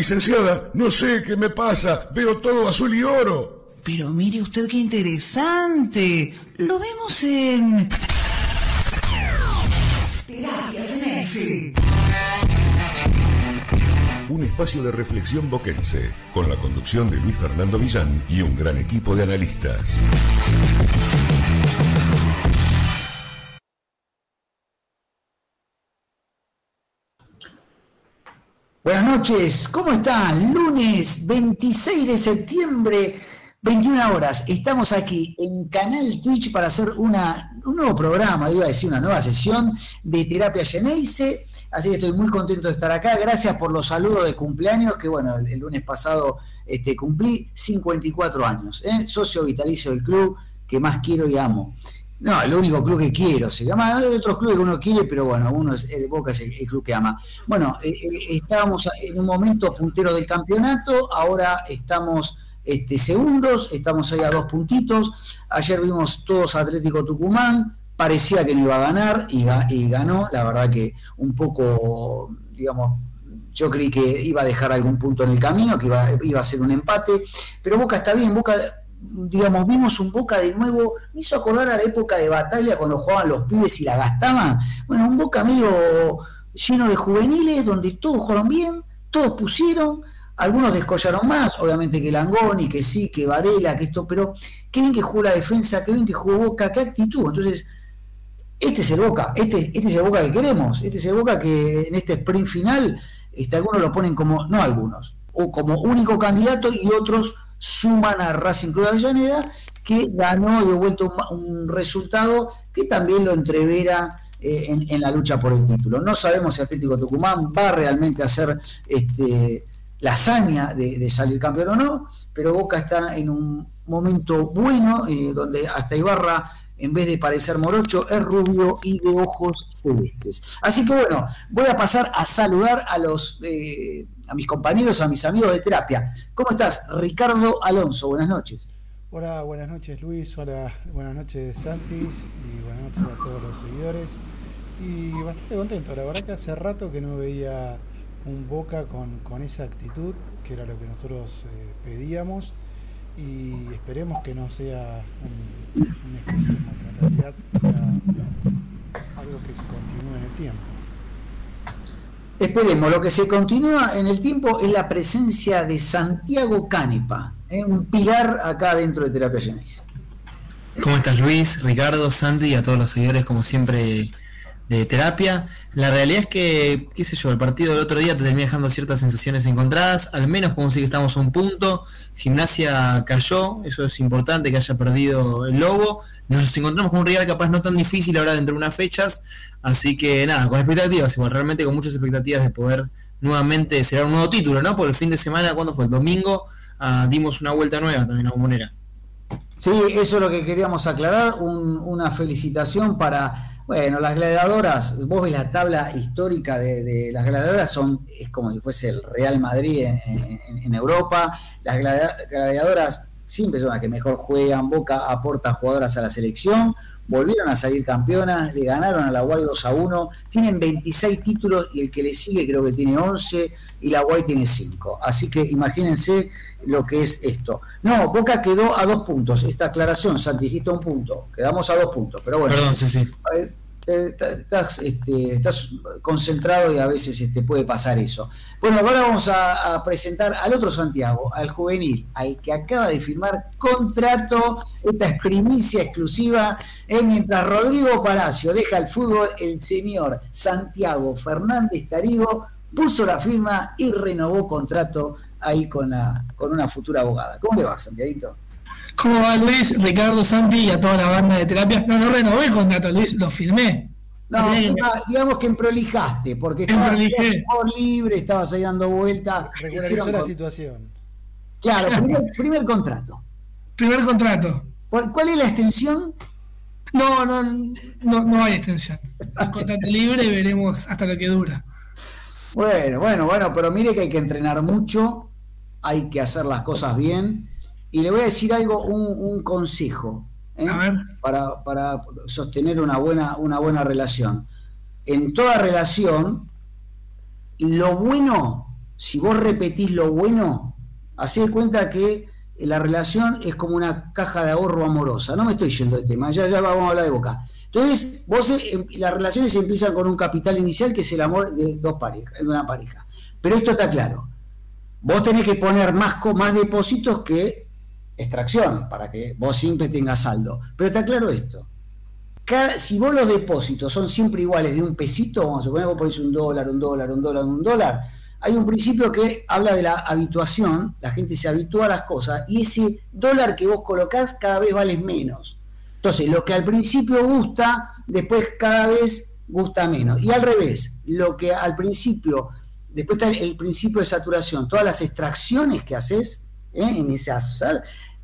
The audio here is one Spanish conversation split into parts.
Licenciada, no sé qué me pasa. Veo todo azul y oro. Pero mire usted qué interesante. Lo vemos en... Un espacio de reflexión boquense, con la conducción de Luis Fernando Villán y un gran equipo de analistas. Buenas noches, ¿cómo están? Lunes 26 de septiembre, 21 horas. Estamos aquí en Canal Twitch para hacer una, un nuevo programa, iba a decir una nueva sesión de terapia Geneise. Así que estoy muy contento de estar acá. Gracias por los saludos de cumpleaños, que bueno, el, lunes pasado este, cumplí 54 años. ¿eh? Socio vitalicio del club que más quiero y amo. No, el único club que quiero, se llama, hay otros clubes que uno quiere, pero bueno, uno es, Boca es el, club que ama. Bueno, eh, eh, estábamos en un momento puntero del campeonato, ahora estamos este, segundos, estamos ahí a dos puntitos. Ayer vimos todos Atlético Tucumán, parecía que no iba a ganar y, y ganó, la verdad que un poco, digamos, yo creí que iba a dejar algún punto en el camino, que iba, iba a ser un empate, pero Boca está bien, Boca digamos, vimos un Boca de nuevo, me hizo acordar a la época de batalla cuando jugaban los pibes y la gastaban. Bueno, un Boca medio lleno de juveniles, donde todos jugaron bien, todos pusieron, algunos descollaron más, obviamente que Langoni, que sí, que Varela, que esto, pero qué bien que jugó la defensa, qué bien que jugó Boca, qué actitud. Entonces, este es el Boca, este, este es el Boca que queremos, este es el Boca que en este sprint final, este, algunos lo ponen como, no algunos, o como único candidato y otros suman a Racing Club de Avellaneda, que ganó y devuelto un, resultado que también lo entrevera eh, en, la lucha por el título. No sabemos si Atlético Tucumán va realmente a hacer este, la hazaña de, salir campeón o no, pero Boca está en un momento bueno, eh, donde hasta Ibarra en vez de parecer morocho, es rubio y de ojos celestes. Así que bueno, voy a pasar a saludar a los eh, a mis compañeros, a mis amigos de terapia. ¿Cómo estás, Ricardo Alonso? Buenas noches. Hola, buenas noches Luis, hola, buenas noches Santis y buenas noches a todos los seguidores. Y bastante contento, la verdad que hace rato que no veía un Boca con, esa actitud, que era lo que nosotros eh, pedíamos y esperemos que no sea un, un espejismo, que en realidad sea algo que se continúe en el tiempo. Esperemos, lo que se continúa en el tiempo es la presencia de Santiago Canepa, ¿eh? un pilar acá dentro de Terapia Genesis. ¿Cómo estás Luis, Ricardo, Santi y a todos los seguidores como siempre de terapia? La realidad es que, qué sé yo, el partido del otro día te termina dejando ciertas sensaciones encontradas, al menos podemos decir que estamos a un punto, gimnasia cayó, eso es importante que haya perdido el lobo, nos encontramos con un rival capaz no tan difícil ahora dentro de unas fechas, así que nada, con expectativas, igual realmente con muchas expectativas de poder nuevamente ser un nuevo título, ¿no? Por el fin de semana, cuando fue el domingo, ah, dimos una vuelta nueva también a Bombonera. Sí, eso es lo que queríamos aclarar, una felicitación para bueno, las gladiadoras, vos ves la tabla histórica de, las gladiadoras, son es como si fuese el Real Madrid en, Europa. Las gladiadoras siempre son las que mejor juegan, Boca aporta jugadoras a la selección, volvieron a salir campeonas, le ganaron a la Guay 2 a 1, tienen 26 títulos y el que le sigue creo que tiene 11 y la Guay tiene 5. Así que imagínense lo que es esto. No, Boca quedó a dos puntos. Esta aclaración, Santi, dijiste un punto. Quedamos a dos puntos, pero bueno. Perdón, sí, sí estás, este, estás concentrado y a veces este, puede pasar eso. Bueno, ahora vamos a, presentar al otro Santiago, al juvenil, al que acaba de firmar contrato, esta es primicia exclusiva, eh, mientras Rodrigo Palacio deja el fútbol, el señor Santiago Fernández Tarigo puso la firma y renovó contrato ahí con, la, con una futura abogada. ¿Cómo le va, Santiago? ¿Cómo va Luis, Ricardo, Santi y a toda la banda de terapia? No, no renové el contrato, Luis, lo firmé. No, digamos que prolijaste, porque estabas por libre, estabas ahí dando vueltas. Regularizó la situación. Claro, primer, contrato. Primer contrato. ¿Cuál es la extensión? No, no, no, no hay extensión. El contrato libre veremos hasta lo que dura. Bueno, bueno, bueno, pero mire que hay que entrenar mucho, hay que hacer las cosas bien y le voy a decir algo, un, consejo ¿eh? Para, sostener una buena, una buena relación. En toda relación, lo bueno si vos repetís lo bueno, hacé de cuenta que la relación es como una caja de ahorro amorosa. No me estoy yendo de tema, ya, ya vamos a hablar de boca. Entonces, vos, eh, las relaciones empiezan con un capital inicial que es el amor de dos parejas, de una pareja. Pero esto está claro. Vos tenés que poner más, más depósitos que extracciones para que vos siempre tengas saldo. Pero está claro esto. Si vos los depósitos son siempre iguales de un pesito, vamos a suponer vos ponés un dólar, un dólar, un dólar, un dólar, hay un principio que habla de la habituación, la gente se habitúa a las cosas y ese dólar que vos colocás cada vez vale menos. Entonces, lo que al principio gusta, después cada vez gusta menos. Y al revés, lo que al principio, después está el, principio de saturación, todas las extracciones que haces ¿eh? en esas,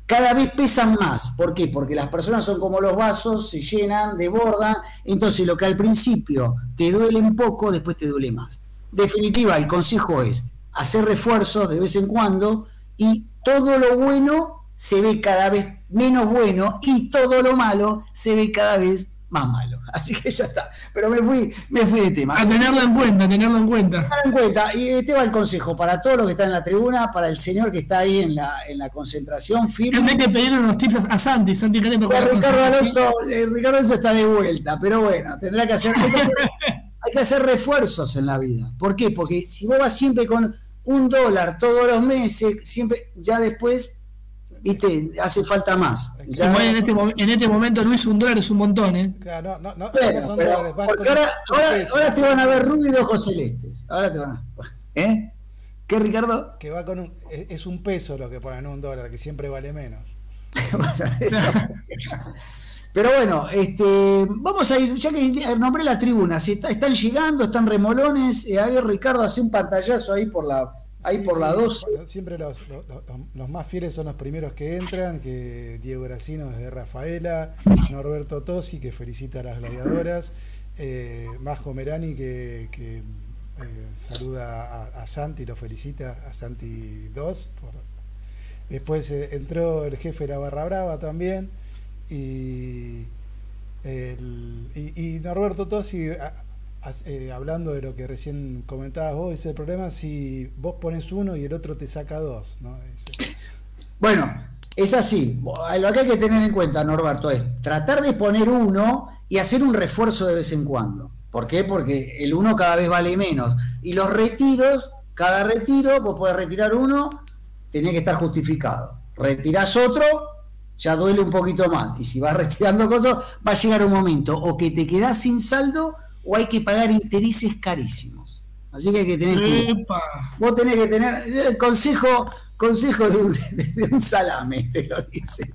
cada vez pesan más. ¿Por qué? Porque las personas son como los vasos, se llenan, desbordan, entonces lo que al principio te duele un poco, después te duele más definitiva, el consejo es hacer refuerzos de vez en cuando y todo lo bueno se ve cada vez menos bueno y todo lo malo se ve cada vez más malo. Así que ya está. Pero me fui, me fui de tema. A tenerlo en cuenta, a tenerlo en cuenta. Tenerlo en cuenta. Y este va el consejo para todos los que están en la tribuna, para el señor que está ahí en la, en la concentración firme. Hay que pedirle unos tips a Santi, Santi Ricardo Alonso, eh, Ricardo Alonso está de vuelta, pero bueno, tendrá que hacer hay que hacer refuerzos en la vida. ¿Por qué? Porque si vos vas siempre con un dólar todos los meses, siempre, ya después, viste, hace falta más. en, este, en, este, momento, Luis, un dólar es un montón, ¿eh? Claro, no, no, no, son dólares. Porque ahora, ahora, te van a ver rubio y ojos celestes. Ahora te van a... ¿Eh? ¿Qué, Ricardo? Que va con un, es un peso lo que ponen un dólar, que siempre vale menos. Pero bueno, este, vamos a ir, ya que nombré la tribuna, si están llegando, están remolones, eh, a ver Ricardo hace un pantallazo ahí por la ahí por la 12. siempre los, más fieles son los primeros que entran, que Diego Gracino desde Rafaela, Norberto Tosi que felicita a las gladiadoras, eh, Majo Merani que, eh, saluda a, Santi, lo felicita a Santi 2. después entró el jefe de la Barra Brava también y, y, Norberto Tosi, eh, hablando de lo que recién comentabas vos, ese problema si vos pones uno y el otro te saca dos. ¿no? Bueno, es así. Lo que hay que tener en cuenta, Norberto, es tratar de poner uno y hacer un refuerzo de vez en cuando. ¿Por qué? Porque el uno cada vez vale menos. Y los retiros, cada retiro, vos podés retirar uno, tenés que estar justificado. Retirás otro, ya duele un poquito más. Y si vas retirando cosas, va a llegar un momento o que te quedas sin saldo o hay que pagar intereses carísimos. Así que hay que tener Vos tenés que tener el consejo, consejo de un, salame, te lo dice.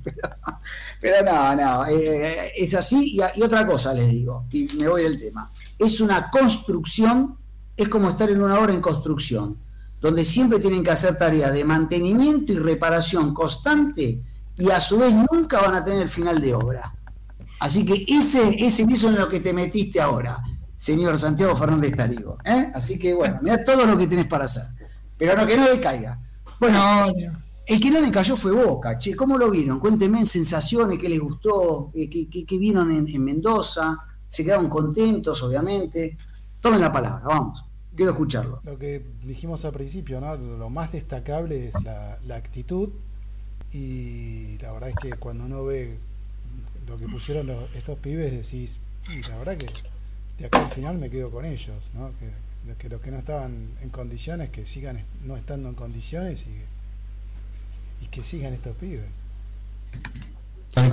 Pero, no, no, eh, es así. Y, y otra cosa les digo, y me voy del tema. Es una construcción, es como estar en una obra en construcción, donde siempre tienen que hacer tareas de mantenimiento y reparación constante y a su vez nunca van a tener el final de obra. Así que ese, ese eso en lo que te metiste ahora, señor Santiago Fernández Tarigo. ¿eh? Así que bueno, mira todo lo que tenés para hacer. Pero no, que no decaiga. Bueno, el que no decayó fue Boca, che, ¿cómo lo vieron? Cuéntenme en sensaciones, qué les gustó, qué, qué, vieron en, Mendoza, se quedaron contentos, obviamente. Tomen la palabra, vamos, quiero escucharlo. Lo que dijimos al principio, ¿no? Lo más destacable es la, actitud y la verdad es que cuando uno ve lo que pusieron estos pibes decís, la verdad que de acá al final me quedo con ellos, que, los que no estaban en condiciones que sigan no estando en condiciones y, y que sigan estos pibes.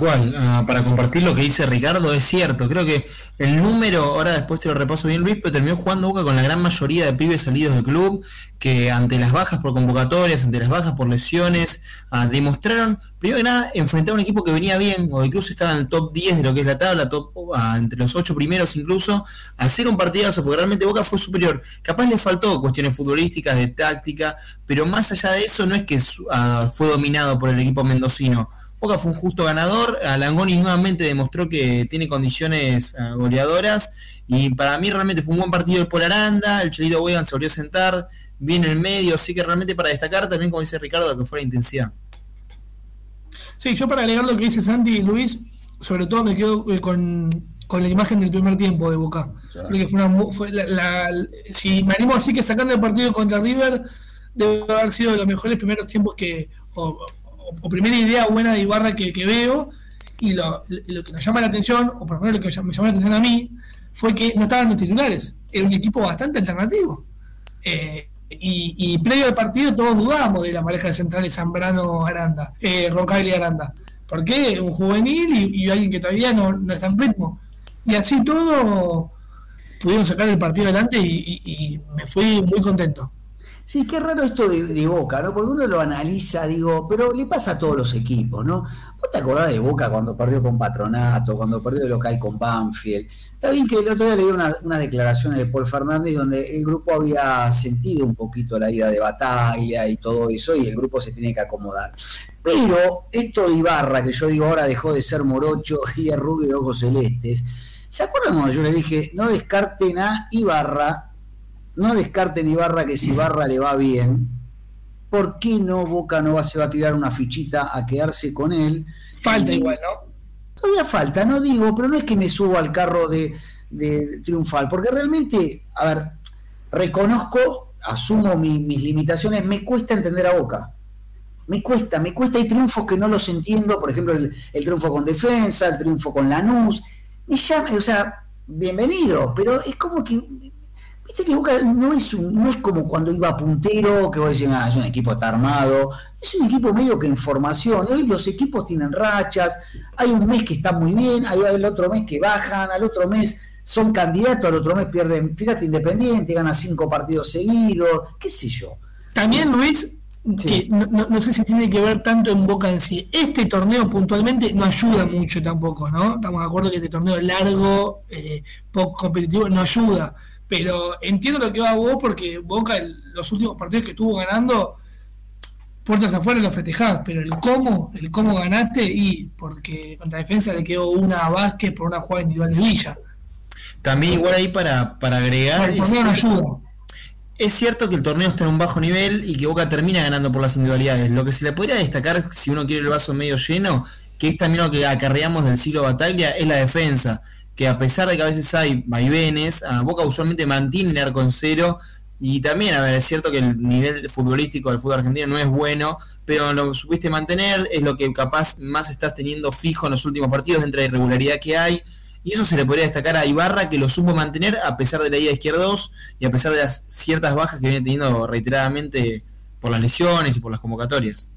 Cual, ah, para compartir lo que dice Ricardo, es cierto, creo que el número, ahora después te lo repaso bien Luis, pero terminó jugando Boca con la gran mayoría de pibes salidos del club, que ante las bajas por convocatorias, ante las bajas por lesiones, ah, demostraron, primero que nada, enfrentar a un equipo que venía bien, o incluso estaba en el top 10 de lo que es la tabla, top ah, entre los 8 primeros incluso, hacer un partidazo, porque realmente Boca fue superior. Capaz le faltó cuestiones futbolísticas, de táctica, pero más allá de eso no es que fue dominado por el equipo mendocino Boca fue un justo ganador. Langoni nuevamente demostró que tiene condiciones eh, goleadoras. Y para mí realmente fue un buen partido por Aranda. El Chelito Wegan se volvió a sentar bien en el medio. Así que realmente para destacar también, como dice Ricardo, que fue la intensidad. Sí, yo para agregar lo que dice Santi y Luis, sobre todo me quedo eh, con, la imagen del primer tiempo de Boca. Creo que fue una. Fue la, si me animo así que sacando el partido contra River debe haber sido de los mejores primeros tiempos que, o, primera idea buena de Ibarra que, veo, y lo, que nos llama la atención, o por lo menos lo que me llamó la atención a mí, fue que no estaban los titulares, era un equipo bastante alternativo. Eh, y, previo al partido todos dudábamos de la pareja de centrales Zambrano-Aranda, eh, y Aranda. ¿Por qué? Un juvenil y, alguien que todavía no, no está en ritmo. Y así todo pudieron sacar el partido adelante y, me fui muy contento. Sí, qué raro esto de, Boca, ¿no? Porque uno lo analiza, digo, pero le pasa a todos los equipos, ¿no? ¿Vos te acordás de Boca cuando perdió con Patronato, cuando perdió de local con Banfield? Está bien que el otro día leí una, una declaración de Paul Fernández donde el grupo había sentido un poquito la ida de batalla y todo eso, y el grupo se tiene que acomodar. Pero esto de Ibarra, que yo digo ahora dejó de ser morocho y es de ojos celestes, ¿Se acuerdan cuando yo le dije, no descarten a Ibarra, no descarten Ibarra que si Ibarra le va bien, ¿por qué no Boca no va, se va a tirar una fichita a quedarse con él? Falta igual, ¿no? Todavía falta, no digo, pero no es que me subo al carro de, triunfal, porque realmente, a ver, reconozco, asumo mis limitaciones, me cuesta entender a Boca. Me cuesta, me cuesta, hay triunfos que no los entiendo, por ejemplo, el, el triunfo con defensa, el triunfo con Lanús, me llama, o sea, bienvenido, pero es como que, viste que Boca no es, no es como cuando iba puntero, que vos decís, ah, es un equipo está armado, es un equipo medio que en formación, hoy los equipos tienen rachas, hay un mes que está muy bien, hay el otro mes que bajan, al otro mes son candidatos, al otro mes pierden, fíjate, Independiente, gana cinco partidos seguidos, qué sé yo. También Luis, que no, sé si tiene que ver tanto en Boca en sí. Este torneo puntualmente no ayuda mucho tampoco, ¿no? Estamos de acuerdo que este torneo largo, eh, poco competitivo, no ayuda. Pero entiendo lo que va a vos porque Boca, los últimos partidos que estuvo ganando, puertas afuera lo festejás, pero el cómo, el cómo ganaste y porque contra defensa le quedó una a Vázquez por una jugada individual de Villa. También igual ahí para, para agregar... No ayuda es cierto que el torneo está en un bajo nivel y que Boca termina ganando por las individualidades. Lo que se le podría destacar, si uno quiere el vaso medio lleno, que es también lo que acarreamos del siglo Bataglia, es la defensa. Que a pesar de que a veces hay vaivenes, a Boca usualmente mantiene el arco en cero. Y también, a ver, es cierto que el nivel futbolístico del fútbol argentino no es bueno, pero lo supiste mantener, es lo que capaz más estás teniendo fijo en los últimos partidos dentro de la irregularidad que hay. Y eso se le podría destacar a Ibarra, que lo supo mantener a pesar de la ida de izquierdos y a pesar de las ciertas bajas que viene teniendo reiteradamente por las lesiones y por las convocatorias.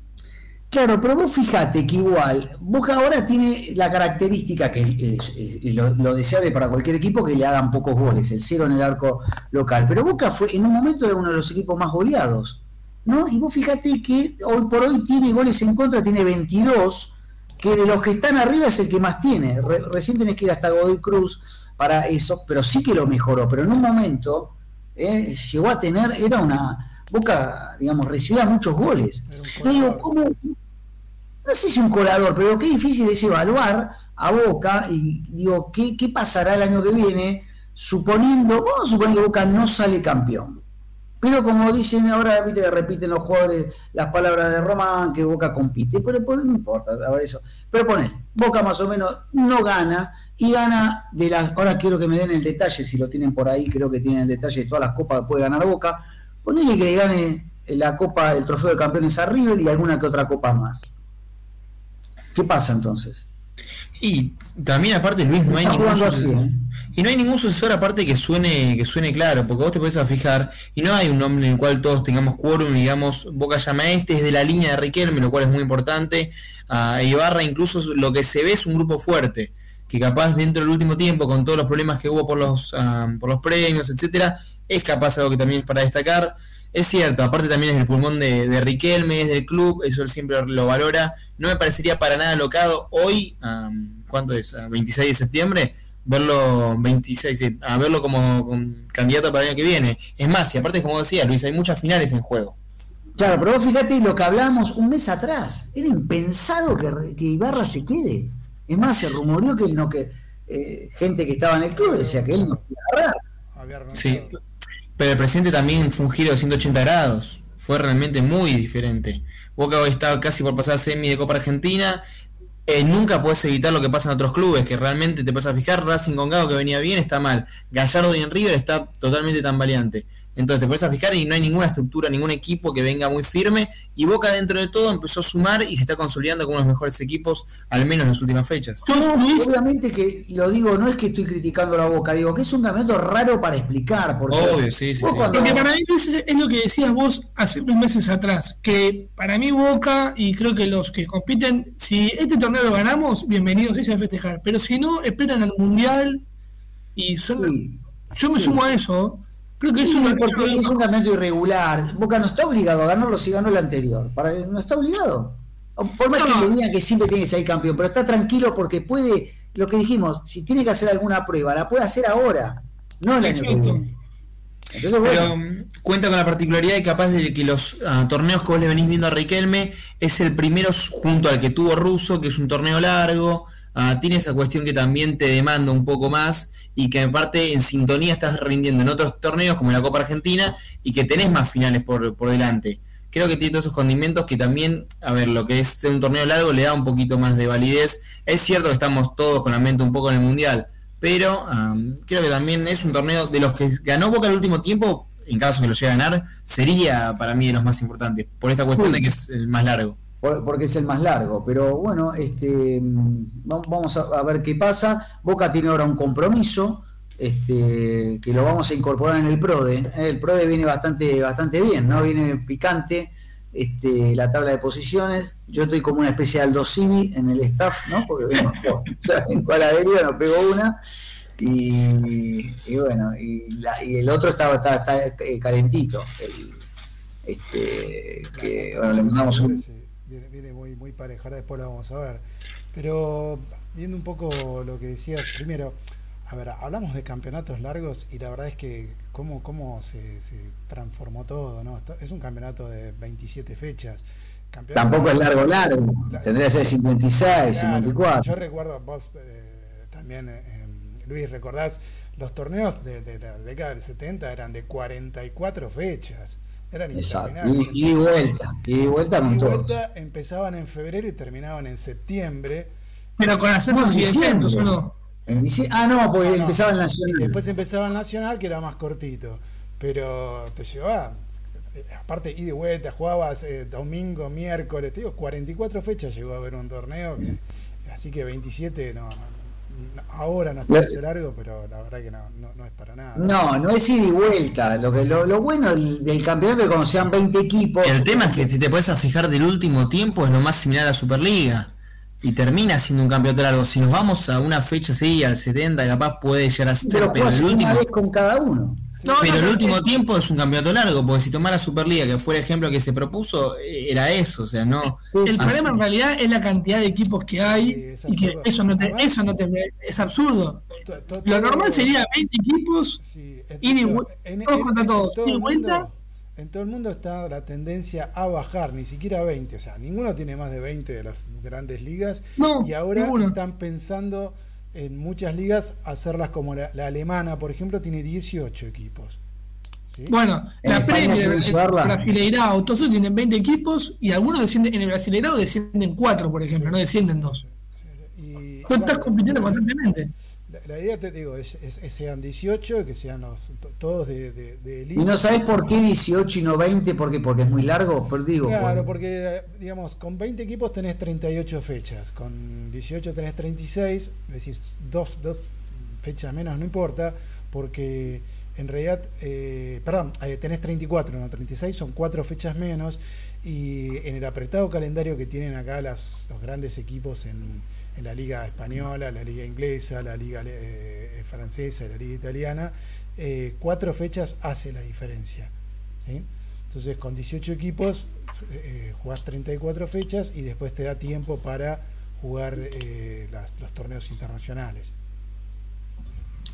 Claro, pero vos fíjate que igual, Boca ahora tiene la característica que es, lo, lo, deseable para cualquier equipo que le hagan pocos goles, el cero en el arco local. Pero Boca fue en un momento era uno de los equipos más goleados, ¿no? Y vos fíjate que hoy por hoy tiene goles en contra, tiene 22, que de los que están arriba es el que más tiene. recién tenés que ir hasta Godoy Cruz para eso, pero sí que lo mejoró. Pero en un momento eh, llegó a tener, era una Boca, digamos, recibía muchos goles. digo, ¿cómo? No sé si un colador, pero qué difícil es evaluar a Boca y digo, ¿qué, qué pasará el año que viene suponiendo, vamos a suponer que Boca no sale campeón? Pero como dicen ahora, viste que repiten los jugadores las palabras de Román, que Boca compite, pero, no importa, a ver eso. Pero ponen, Boca más o menos no gana y gana de las. Ahora quiero que me den el detalle, si lo tienen por ahí, creo que tienen el detalle de todas las copas que puede ganar Boca. Ponele que gane la copa, el trofeo de campeones a River y alguna que otra copa más. ¿Qué pasa entonces? Y también aparte Luis no hay ningún sucesor, ¿eh? y no hay ningún sucesor aparte que suene que suene claro, porque vos te puedes fijar y no hay un nombre en el cual todos tengamos quórum, digamos, Boca llama este es de la línea de Riquelme, lo cual es muy importante. A Ibarra incluso lo que se ve es un grupo fuerte, que capaz dentro del último tiempo con todos los problemas que hubo por los ah, por los premios, etcétera, es capaz algo que también es para destacar. Es cierto, aparte también es el pulmón de, Riquelme, es del club, eso él siempre lo valora. No me parecería para nada locado hoy, ¿cuánto es? 26 de septiembre, verlo 26, a verlo como, candidato para el año que viene. Es más, y aparte como decía Luis, hay muchas finales en juego. Claro, pero vos fíjate lo que hablamos un mes atrás. Era impensado que, que Ibarra se quede. Es más, se rumoreó que, no, que eh, gente que estaba en el club decía que él no iba a Sí. Pero el presidente también fue un giro de 180 grados. Fue realmente muy diferente. Boca hoy está casi por pasar semi de Copa Argentina. Eh, nunca puedes evitar lo que pasa en otros clubes, que realmente te vas a fijar, Racing con Gago que venía bien está mal, Gallardo y en River está totalmente tambaleante. Entonces te puedes a fijar y no hay ninguna estructura, ningún equipo que venga muy firme. Y Boca dentro de todo empezó a sumar y se está consolidando como uno de los mejores equipos, al menos en las últimas fechas. No, obviamente que lo digo, no es que estoy criticando la Boca, digo que es un campeonato raro para explicar. Porque Obvio, sí, sí, sí. Porque para mí es, es, lo que decías vos hace unos meses atrás, que para mí Boca y creo que los que compiten, si este torneo lo ganamos, bienvenidos, sí se a festejar. Pero si no, esperan al Mundial y son... yo me sumo a eso Creo que es, un, porque es un campeonato irregular. Boca no está obligado a ganarlo si ganó el anterior. Para, no está obligado. Por más que le digan que siempre tiene que ser campeón, pero está tranquilo porque puede, lo que dijimos, si tiene que hacer alguna prueba, la puede hacer ahora, no el año que viene. Entonces, Pero um, cuenta con la particularidad y capaz de que los uh, torneos que vos le venís viendo a Riquelme es el primero junto al que tuvo Russo, que es un torneo largo, uh, tiene esa cuestión que también te demanda un poco más y que en parte en sintonía estás rindiendo en otros torneos como la Copa Argentina y que tenés más finales por, por delante. Creo que tiene todos esos condimentos que también, a ver, lo que es un torneo largo le da un poquito más de validez. Es cierto que estamos todos con la mente un poco en el Mundial, pero creo que también es un torneo de los que ganó Boca el último tiempo, en caso que lo llegue a ganar, sería para mí de los más importantes, por esta cuestión de que es el más largo porque es el más largo. Pero bueno, este, vamos a, ver qué pasa. Boca tiene ahora un compromiso este, que lo vamos a incorporar en el PRODE. El PRODE viene bastante, bastante bien, ¿no? Viene picante este, la tabla de posiciones. Yo estoy como una especie de Aldo en el staff, ¿no? Porque vengo, en cualadería nos pego una. Y, bueno, y, el otro estaba está, eh, calentito. este, que bueno, le mandamos un viene, muy, muy pareja, ahora después lo vamos a ver. Pero viendo un poco lo que decías, primero, a ver, hablamos de campeonatos largos y la verdad es que cómo, cómo se, transformó todo, ¿no? Es un campeonato de 27 fechas. Tampoco es largo, largo. Tendría que ser 56, 54. Yo recuerdo, vos eh, también, eh, Luis, recordás, los torneos de, de, la década del 70 eran de 44 fechas. Eran Exacto. Y, y, vuelta. Y vuelta y vuelta empezaban en febrero y terminaban en septiembre. Pero con ascensos y descensos, ¿o no? ah, no, porque empezaba el Nacional. Y después empezaba el Nacional, que era más cortito. Pero te llevaba, aparte, y de vuelta, jugabas eh, domingo, miércoles, te digo, 44 fechas llegó a haber un torneo, que, así que 27 no, ahora nos parece largo, pero la verdad que no, no, es para nada. No, no es ida y vuelta. Lo, que, lo, bueno del, campeonato es que cuando sean 20 equipos. El tema es que si te puedes fijar del último tiempo es lo más similar a la Superliga. Y termina siendo un campeonato largo. Si nos vamos a una fecha así, al 70, capaz puede llegar a ser. Pero, el último. vez con cada uno pero el último tiempo es un campeonato largo, porque si tomara Superliga, que fue el ejemplo que se propuso, eh, era eso, o sea, no. El problema en realidad es la cantidad de equipos que hay y que eso no te, eso no te es absurdo. Lo normal sería 20 equipos y todos contra todos. En todo el mundo está la tendencia a bajar, ni siquiera 20, o sea, ninguno tiene más de 20 de las grandes ligas y ahora están pensando en muchas ligas hacerlas como la, alemana, por ejemplo, tiene 18 equipos. Bueno, la Premier, Brasileirao, todos tienen 20 equipos y algunos descienden en el Brasileirao descienden 4, por ejemplo, no descienden 2. Y, Tú estás compitiendo constantemente la idea, te digo, es, sean 18, que sean los, todos de, de, ¿Y no sabes por qué 18 y no 20? ¿Por Porque es muy largo. Por, digo, claro, porque, digamos, con 20 equipos tenés 38 fechas, con 18 tenés 36, decís, dos, dos fechas menos, no importa, porque en realidad, eh, perdón, eh, tenés 34, no 36, son cuatro fechas menos, y en el apretado calendario que tienen acá las, los grandes equipos en en la liga española, la liga inglesa, la liga eh, eh, francesa, la liga italiana, eh, cuatro fechas hace la diferencia. Entonces con 18 equipos jugás 34 fechas y después te da tiempo para jugar los torneos internacionales.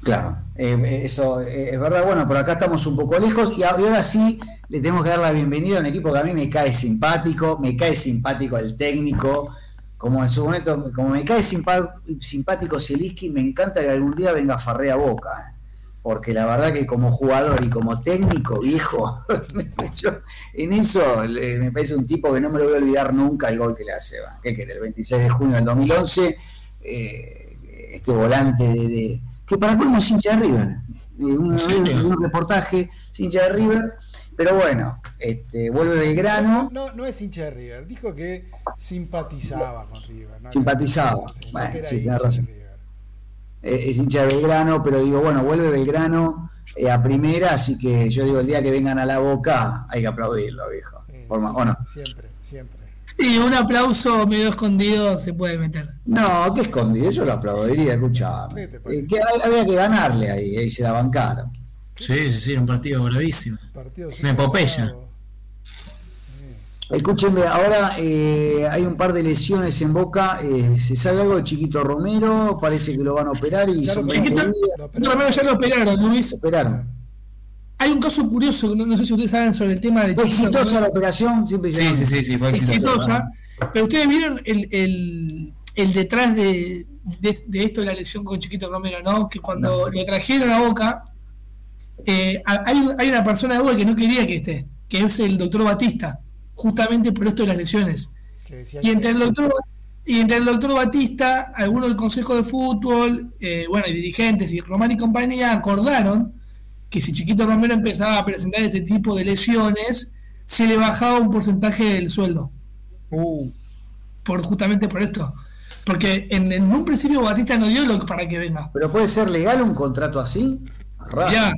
Claro, eso es verdad. Bueno, por acá estamos un poco lejos y ahora sí le tenemos que dar la bienvenida a un equipo que a mí me cae simpático, me cae simpático el técnico, como en su momento, como me cae simpático Zielinski, me encanta que algún día venga Farrea Boca, ¿eh? porque la verdad que como jugador y como técnico, viejo, en eso me parece un tipo que no me lo voy a olvidar nunca el gol que le hace, ¿qué que El 26 de junio del 2011, eh, este volante de, que para colmo es hincha de River, eh, un, reportaje, es hincha de River, pero bueno, este, vuelve Belgrano. No, no es hincha de River, dijo que simpatizaba con River. ¿no? Simpatizaba. Bueno, que sí, tenés razón. Eh, es hincha de Belgrano, pero digo, bueno, vuelve Belgrano eh, a primera, así que yo digo, el día que vengan a la boca hay que aplaudirlo, viejo. Sí, Por más- sí, ¿O no? Siempre, siempre. Y un aplauso medio escondido se puede meter. No, qué escondido, yo lo aplaudiría, escuchame. Eh, que hay- había que ganarle ahí, ahí se la bancaron. Sí, sí, sí, era un partido bravísimo. Partido Una epopeya. Escúchenme, ahora eh, hay un par de lesiones en Boca. eh, ¿Se sabe algo de Chiquito Romero? Parece que lo van a operar y Ya son lo 20 Chiquito- No, Romero ya lo operaron, Luis. Operaron. Hay un caso curioso, no, no sé si ustedes saben sobre el tema de ¿Fue Chiquito exitosa Romero. la operación? Siempre Sí, sí, sí, sí, fue exitoso. exitosa, pero ustedes vieron el, el, el detrás de, de, de esto de la lesión con Chiquito Romero, ¿no? Que cuando lo trajeron a Boca, eh, hay, hay una persona de Boca que no quería que esté, que es el doctor Batista, justamente por esto de las lesiones. Y entre el doctor y entre el doctor Batista, algunos del Consejo de Fútbol, eh, bueno, y dirigentes y Román y compañía acordaron que si Chiquito Romero empezaba a presentar este tipo de lesiones, se le bajaba un porcentaje del sueldo. Uh, Por justamente por esto. Porque en, en un principio Batista no dio lo para que venga. ¿Pero puede ser legal un contrato así? Raro. Ya,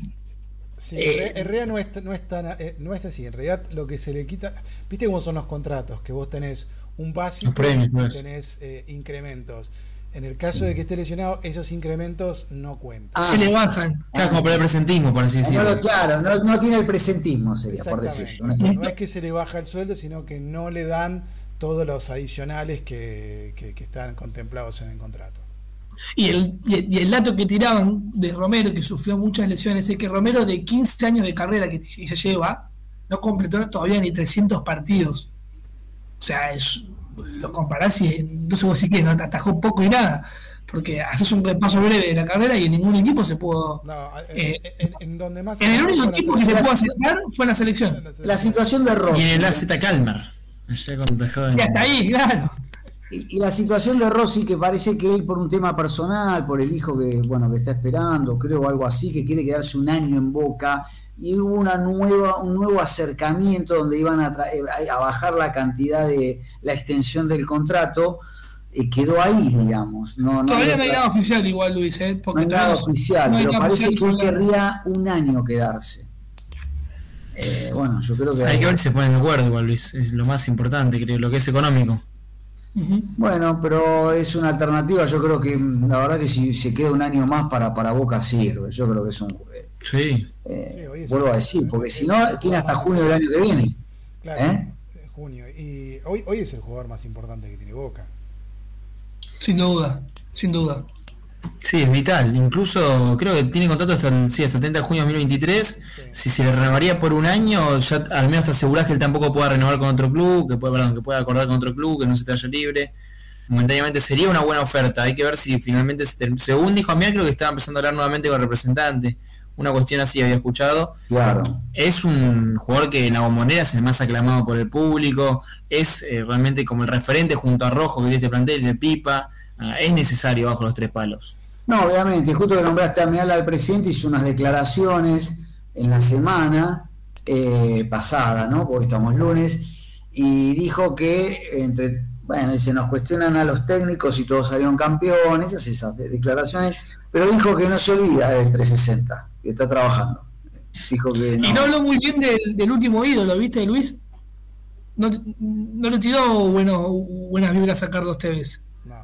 Sí, Eh, en re- en realidad no es, no, es tan, eh, no es así. En realidad lo que se le quita. ¿Viste cómo son los contratos? Que vos tenés un básico premios, y pues. tenés eh, incrementos. En el caso de que esté lesionado, esos incrementos no cuentan. Ah, se le bajan. claro, como para el presentismo, por así no decirlo. lo- claro, no, no tiene el presentismo, sería, por decirlo. No, no es que se le baja el sueldo, sino que no le dan todos los adicionales que, que- que están contemplados en el contrato. Y el, y el- y el dato que tiraban de Romero, que sufrió muchas lesiones, es que Romero, de 15 años de carrera que se lleva, no completó todavía ni 300 partidos. O sea, es, lo comparás y no sé vos si que no te atajó poco y nada. Porque haces un repaso breve de la carrera y en ningún equipo se pudo. No, Eh, en, en- en donde más. En el único equipo que se pudo acercar fue en la selección. La situación de Rossi. Y en el AZ Calmer. Allá cuando Y hasta ahí, claro. Y, y la situación de Rossi, que parece que él por un tema personal, por el hijo que bueno que está esperando, creo, o algo así, que quiere quedarse un año en Boca, y hubo una nueva, un nuevo acercamiento donde iban a, tra- eh, a bajar la cantidad de la extensión del contrato, y quedó ahí, digamos. No, no Todavía no hay nada oficial, igual, Luis. ¿eh? no Porque hay nada no- oficial, no hay pero nada parece oficial que él querría un año quedarse. Eh, bueno, yo creo que... Hay que ver si se ponen de acuerdo igual, Luis. Es lo más importante, creo, lo que es económico. Bueno, pero es una alternativa. Yo creo que mm, la verdad que si se queda un año más para, para Boca sirve. Yo creo que es un. eh, Sí. eh, Sí, vuelvo a decir, porque el- si no, el tiene hasta junio del año que viene. Claro, ¿Eh? junio. Y hoy, hoy es el jugador más importante que tiene Boca. Sin duda, sin duda. Sí, es vital. Incluso creo que tiene contrato hasta el, sí, hasta el 30 de junio de 2023. Si se le renovaría por un año, ya al menos te asegurás que él tampoco pueda renovar con otro club, que pueda, perdón, que pueda acordar con otro club, que no se te vaya libre. Momentáneamente sería una buena oferta. Hay que ver si finalmente, se según dijo a mí, creo que estaba empezando a hablar nuevamente con el representante. Una cuestión así había escuchado. Claro. Es un jugador que en la bombonera es el más aclamado por el público, es eh, realmente como el referente junto a Rojo que tiene este plantel, de Pipa, ah, es necesario bajo los tres palos. No, obviamente, justo que nombraste a Miala al presidente, hizo unas declaraciones en la semana eh, pasada, ¿no? Porque estamos lunes, y dijo que entre, bueno, dice, nos cuestionan a los técnicos y todos salieron campeones, esas de- declaraciones, pero dijo que no se olvida del 360, que está trabajando. Dijo que Y no habló muy bien del, del último ídolo, ¿viste, Luis? No, no le tiró bueno, buenas vibras a Carlos Tevez. No.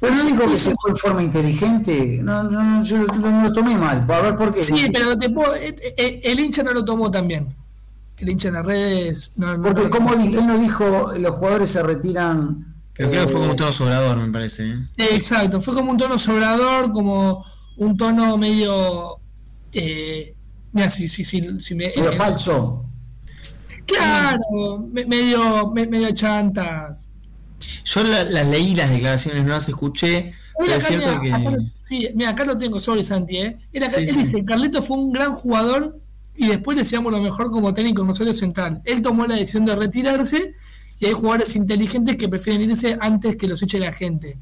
Pero no dijo que se fue en forma inteligente, no, no, no, yo lo, lo tomé mal, a ver por qué. Sí, pero te puedo- eh, eh, el hincha no lo tomó tan bien. El hincha en las redes. No, no- Porque no- como él, él no dijo, los jugadores se retiran... Pero creo que fue como un tono sobrador, me parece. Eh, Exacto, fue como un tono sobrador, como un tono medio. Eh, mira, si, si, si, si me, medio eh, falso. Claro, me- medio, me- medio chantas. Yo la- las leí las declaraciones, no las escuché, pero es cierto mira, que... acá- sí, mira, acá lo tengo sobre Santi, ¿eh? Era, Sí, él sí. dice, Carleto fue un gran jugador y después le deseamos lo mejor como técnico en Rosario Central. Él tomó la decisión de retirarse y hay jugadores inteligentes que prefieren irse antes que los eche la gente.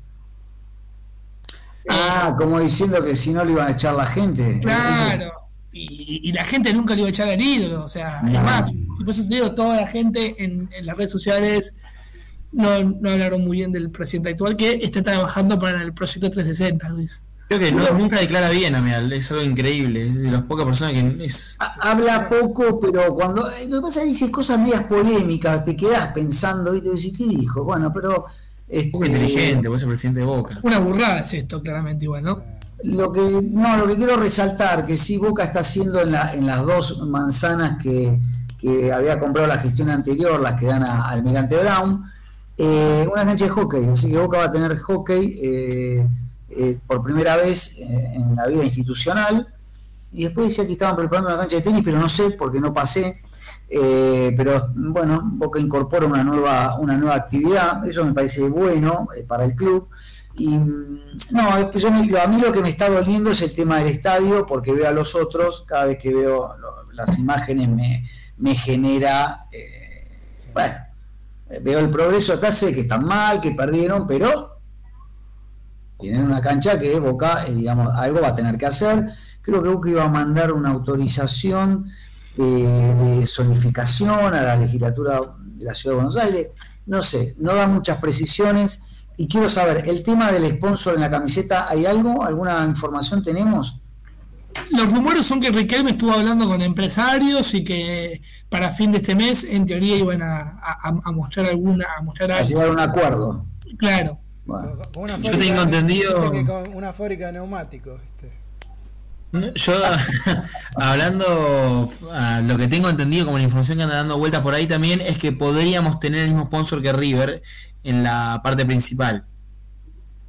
Ah, como diciendo que si no le iban a echar la gente. Claro. Y, y la gente nunca le iba a echar al ídolo, o sea, No. además, y por eso te digo, toda la gente en, en las redes sociales no, no hablaron muy bien del presidente actual que está trabajando para el proyecto 360, Luis. Creo que no- nunca declara bien a Meal, es algo increíble, es de las pocas personas que es... Ha- Habla poco, pero cuando. eh, Lo que pasa es que dice cosas medias polémicas, te quedas pensando, ¿viste? Decís, ¿qué dijo? Bueno, pero. Un poco este, inteligente, puede ser presidente de Boca. Una burrada es esto, claramente igual, ¿no? Lo que, no, lo que quiero resaltar, que sí Boca está haciendo en, la, en las dos manzanas que, que había comprado la gestión anterior, las que dan a Almirante Brown, eh, una cancha de hockey, así que Boca va a tener hockey eh, eh, por primera vez eh, en la vida institucional. Y después decía que estaban preparando una cancha de tenis, pero no sé porque no pasé. Eh, pero bueno, Boca incorpora una nueva, una nueva actividad, eso me parece bueno eh, para el club. Y mm, no, después yo me- a mí lo que me está doliendo es el tema del estadio, porque veo a los otros, cada vez que veo lo- las imágenes me, me genera, eh, bueno, veo el progreso, acá sé que están mal, que perdieron, pero tienen una cancha que Boca, digamos, algo va a tener que hacer. Creo que Boca iba a mandar una autorización de zonificación a la legislatura de la Ciudad de Buenos Aires. No sé, no da muchas precisiones. Y quiero saber, el tema del sponsor en la camiseta, ¿hay algo? ¿Alguna información tenemos? Los rumores son que Riquelme estuvo hablando con empresarios y que para fin de este mes, en teoría, iban a, a- a mostrar alguna, a mostrar A llegar a un acuerdo. Claro. Bueno, Con- con una Yo tengo entendido- que con una fábrica de neumáticos, ¿viste? Yo, hablando a lo que tengo entendido como la información que anda dando vueltas por ahí también, es que podríamos tener el mismo sponsor que River en la parte principal.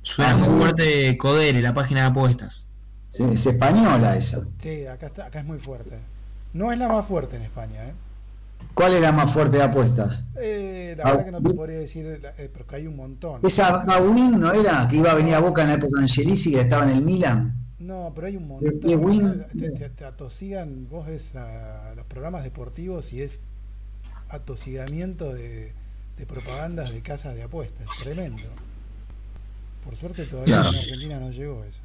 Suena Ah, muy sí. fuerte Codere, la página de apuestas. sí, es española esa. Sí, acá, está, acá es muy fuerte. No es la más fuerte en España, ¿eh? ¿Cuál es la más fuerte de apuestas? Eh, la verdad que no te podría decir, eh, porque hay un montón. Esa Bawin no era que iba a venir a Boca en la época de Angelici que estaba en el Milan. No, pero hay un ¿Qué- montón. qué win? Te, te- te atosigan, vos ves la- los programas deportivos y es atosigamiento de, de propagandas de casas de apuestas. Tremendo. Por suerte todavía en Argentina no llegó eso.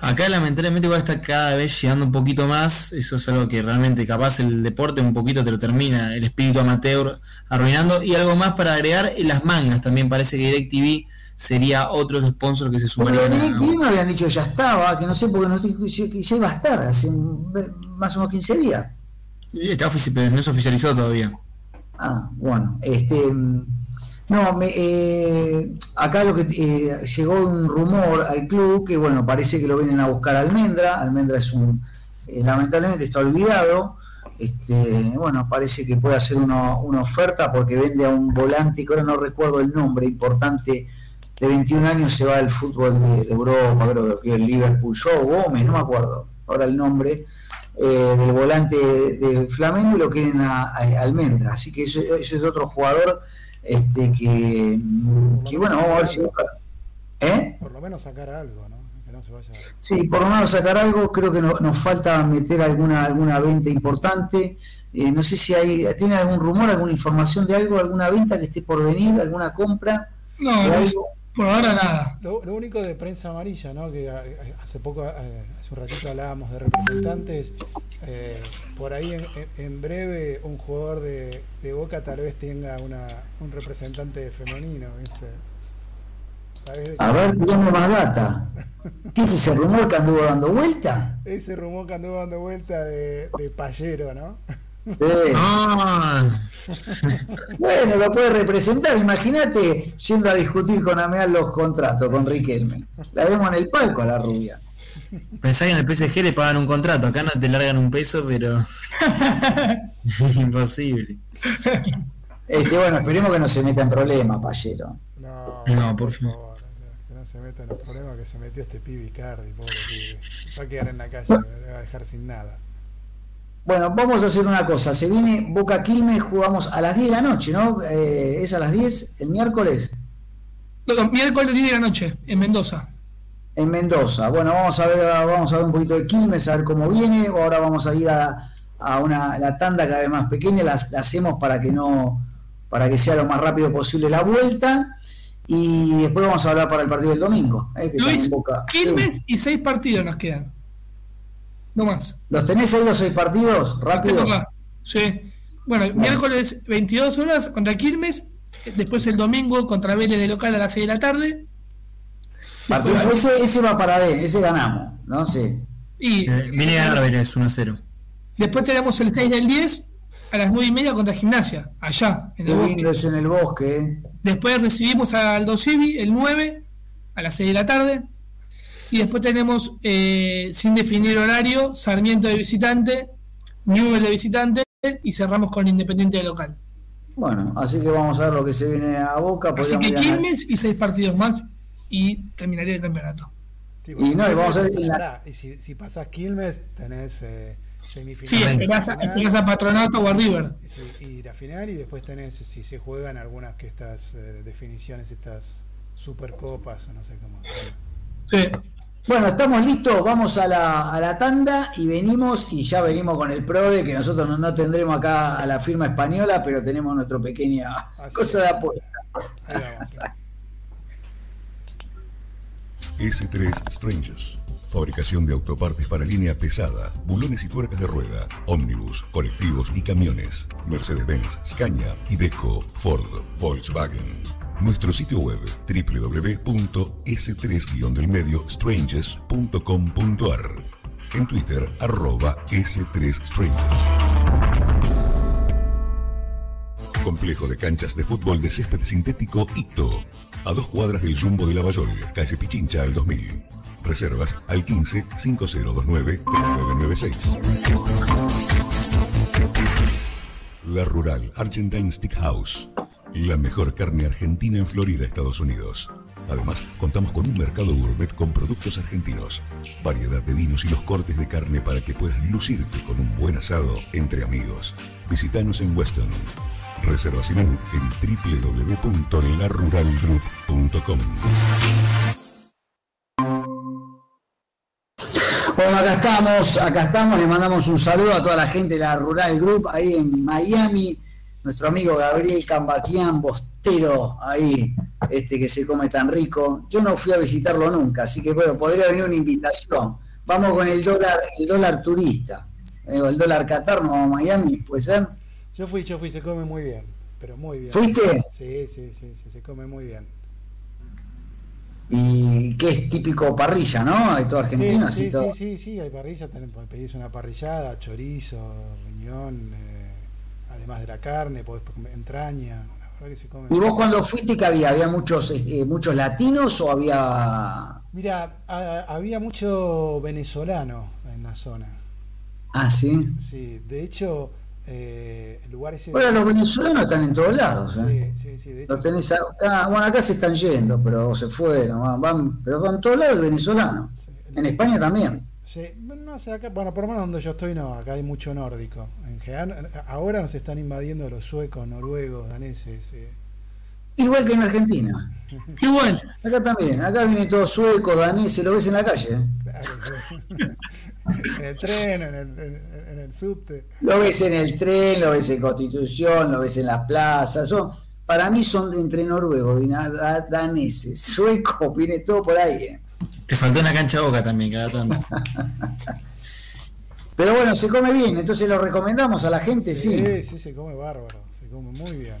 Acá lamentablemente igual está cada vez llegando un poquito más, eso es algo que realmente capaz el deporte un poquito te lo termina, el espíritu amateur arruinando. Y algo más para agregar, las mangas también parece que DirecTV sería otro sponsor que se Pero sumaría. en DirecTV me habían dicho ya estaba, que no sé porque no sé, ya iba a estar hace un- más o menos 15 días. Está pero no se oficializó todavía. Ah, bueno, este mm, no, me, eh, acá lo que eh, llegó un rumor al club que bueno, parece que lo vienen a buscar a Almendra, Almendra es un eh, lamentablemente está olvidado. Este, bueno, parece que puede hacer uno- una oferta porque vende a un volante, que ahora no recuerdo el nombre, importante, de 21 años se va al fútbol de, de Europa, creo que el Liverpool Show, Gómez, no me acuerdo ahora el nombre, eh, del volante de, de Flamengo y lo quieren a, a Almendra. Así que ese, ese es otro jugador este, que, que, bueno, vamos a ver si busca. ¿Eh? Por lo menos sacar algo, ¿no? Que no se vaya. Sí, por lo menos sacar algo, creo que no- nos falta meter alguna alguna venta importante. Eh, no sé si hay, tiene algún rumor, alguna información de algo, alguna venta que esté por venir, alguna compra. No, no, algo. Por ahora nada. Lo, lo único de prensa amarilla, ¿no? Que eh, hace poco, eh, hace un ratito hablábamos de representantes. eh, por ahí en, en- breve un jugador de, de Boca tal vez tenga una, un representante femenino, ¿viste? ¿Sabés de A qué? ver, dígame más data. ¿Qué es ese rumor que anduvo dando vuelta? Ese rumor que anduvo dando vuelta de, de Payero, ¿no? Sí. Ah, Bueno, lo puede representar. Imagínate yendo a discutir con Ameal los contratos con Riquelme. La vemos en el palco a la rubia. pensá que en el PSG le pagan un contrato, acá no te largan un peso, pero imposible. Este, bueno, esperemos que no se meta en problemas, Payero. No, No, por favor. que no se meta en los problemas que se metió este pibe Icardi, pobre pibe. Va a quedar en la calle, me va a dejar sin nada. Bueno, vamos a hacer una cosa. Se viene Boca Quilmes, jugamos a las 10 de la noche, ¿no? Eh, ¿Es a las 10 el miércoles? No, miércoles 10 de la noche, en Mendoza. En Mendoza. Bueno, vamos a ver, vamos a ver un poquito de Quilmes, a ver cómo viene. Ahora vamos a ir a, a una la tanda cada vez más pequeña, la, la hacemos para que no, para que sea lo más rápido posible la vuelta. Y después vamos a hablar para el partido del domingo. eh, que Luis, Boca- Quilmes Sí. y seis partidos nos quedan. No más. ¿Los tenés ahí los seis partidos? Rápido. Sí. Bueno, miércoles 22 horas contra Quilmes. Después el domingo contra Vélez de local a las 6 de la tarde. Ese, ese va para D, ese ganamos, ¿no? Sí. y Eh, viene a ganar Vélez 1 a 0. después tenemos el 6 del 10 a las 9 y media contra Gimnasia, allá, en el lindo bosque. en el bosque, ¿eh? Después recibimos a Aldo Civi el 9 a las 6 de la tarde. Y después tenemos, eh, sin definir horario, Sarmiento de visitante, Newell de visitante y cerramos con Independiente de local. Bueno, así que vamos a ver lo que se viene a Boca. Así que Quilmes y seis partidos más y terminaría el campeonato. Sí, Y no, y vamos a ver la- y si, si pasás Quilmes, tenés eh, Sí, semifinales. esperás a, final, esperás a Patronato o a River. sí, y la final, y después tenés, si se juegan algunas que estas eh, definiciones, estas supercopas, o no sé cómo. Sí. Bueno, estamos listos, vamos a la, a la tanda y venimos, y ya venimos con el PRODE, que nosotros no, no tendremos acá a la firma española, pero tenemos nuestra pequeña Así cosa es. de apoyo. Ahí vamos. eh. S3 Strangers. Fabricación de autopartes para línea pesada, bulones y tuercas de rueda, ómnibus, colectivos y camiones. Mercedes-Benz, Scania, Iveco, Ford, Volkswagen. Nuestro sitio web www.s3-strangers.com.ar En Twitter, arroba S3Strangers. Complejo de canchas de fútbol de césped sintético Ito. A dos cuadras del Jumbo de Lavallol, calle Pichincha al 2000. Reservas al 15 5029 3996. La Rural Argentine Steakhouse. La mejor carne argentina en Florida, Estados Unidos. Además, contamos con un mercado gourmet con productos argentinos, variedad de vinos y los cortes de carne para que puedas lucirte con un buen asado entre amigos. Visítanos en Weston. Menú en www.laruralgroup.com. Bueno, acá estamos, acá estamos, le mandamos un saludo a toda la gente de la Rural Group ahí en Miami, nuestro amigo Gabriel Cambaquián, Bostero, ahí, este que se come tan rico. Yo no fui a visitarlo nunca, así que bueno, podría venir una invitación. Vamos con el dólar, el dólar turista, Eh, el dólar Qatar, no vamos a Miami, puede ser. Yo fui, yo fui, se come muy bien, pero muy bien. ¿Fuiste? Sí, sí, sí, sí, se come muy bien. Y que es típico parrilla, ¿no? De todo argentino, sí, así sí, todo. sí, sí, sí, hay parrilla, pedís una parrillada, chorizo, riñón, eh, además de la carne, podés comer entraña, la verdad que se come. ¿Y vos cuando fuiste qué había? ¿Había muchos, eh, muchos latinos o había Mira, ha- había mucho venezolano en la zona. Ah, sí. Sí, de hecho, eh, el lugar ese. Bueno, los venezolanos están en todos lados. ¿eh? Sí, sí, sí, de hecho. Los tenés acá, bueno, acá se están yendo, pero se fueron, van, van- pero van en todos lados venezolanos. sí, En España también. Sí, no sé, acá, bueno, por lo menos donde yo estoy no, acá hay mucho nórdico. En general, ahora nos están invadiendo los suecos, noruegos, daneses. sí. Igual que en Argentina. Igual. Acá también. Acá vienen todos suecos, daneses, lo ves en la calle. ¿eh? Claro, en el tren, en el, en, en el subte. Lo ves en el tren, lo ves en Constitución, lo ves en las plazas. Son, para mí son de entre noruegos, daneses, suecos, viene todo por ahí. ¿eh? Te faltó una cancha boca también, cada tanto. Pero bueno, se come bien, entonces lo recomendamos a la gente, sí. Sí, sí, se come bárbaro, se come muy bien.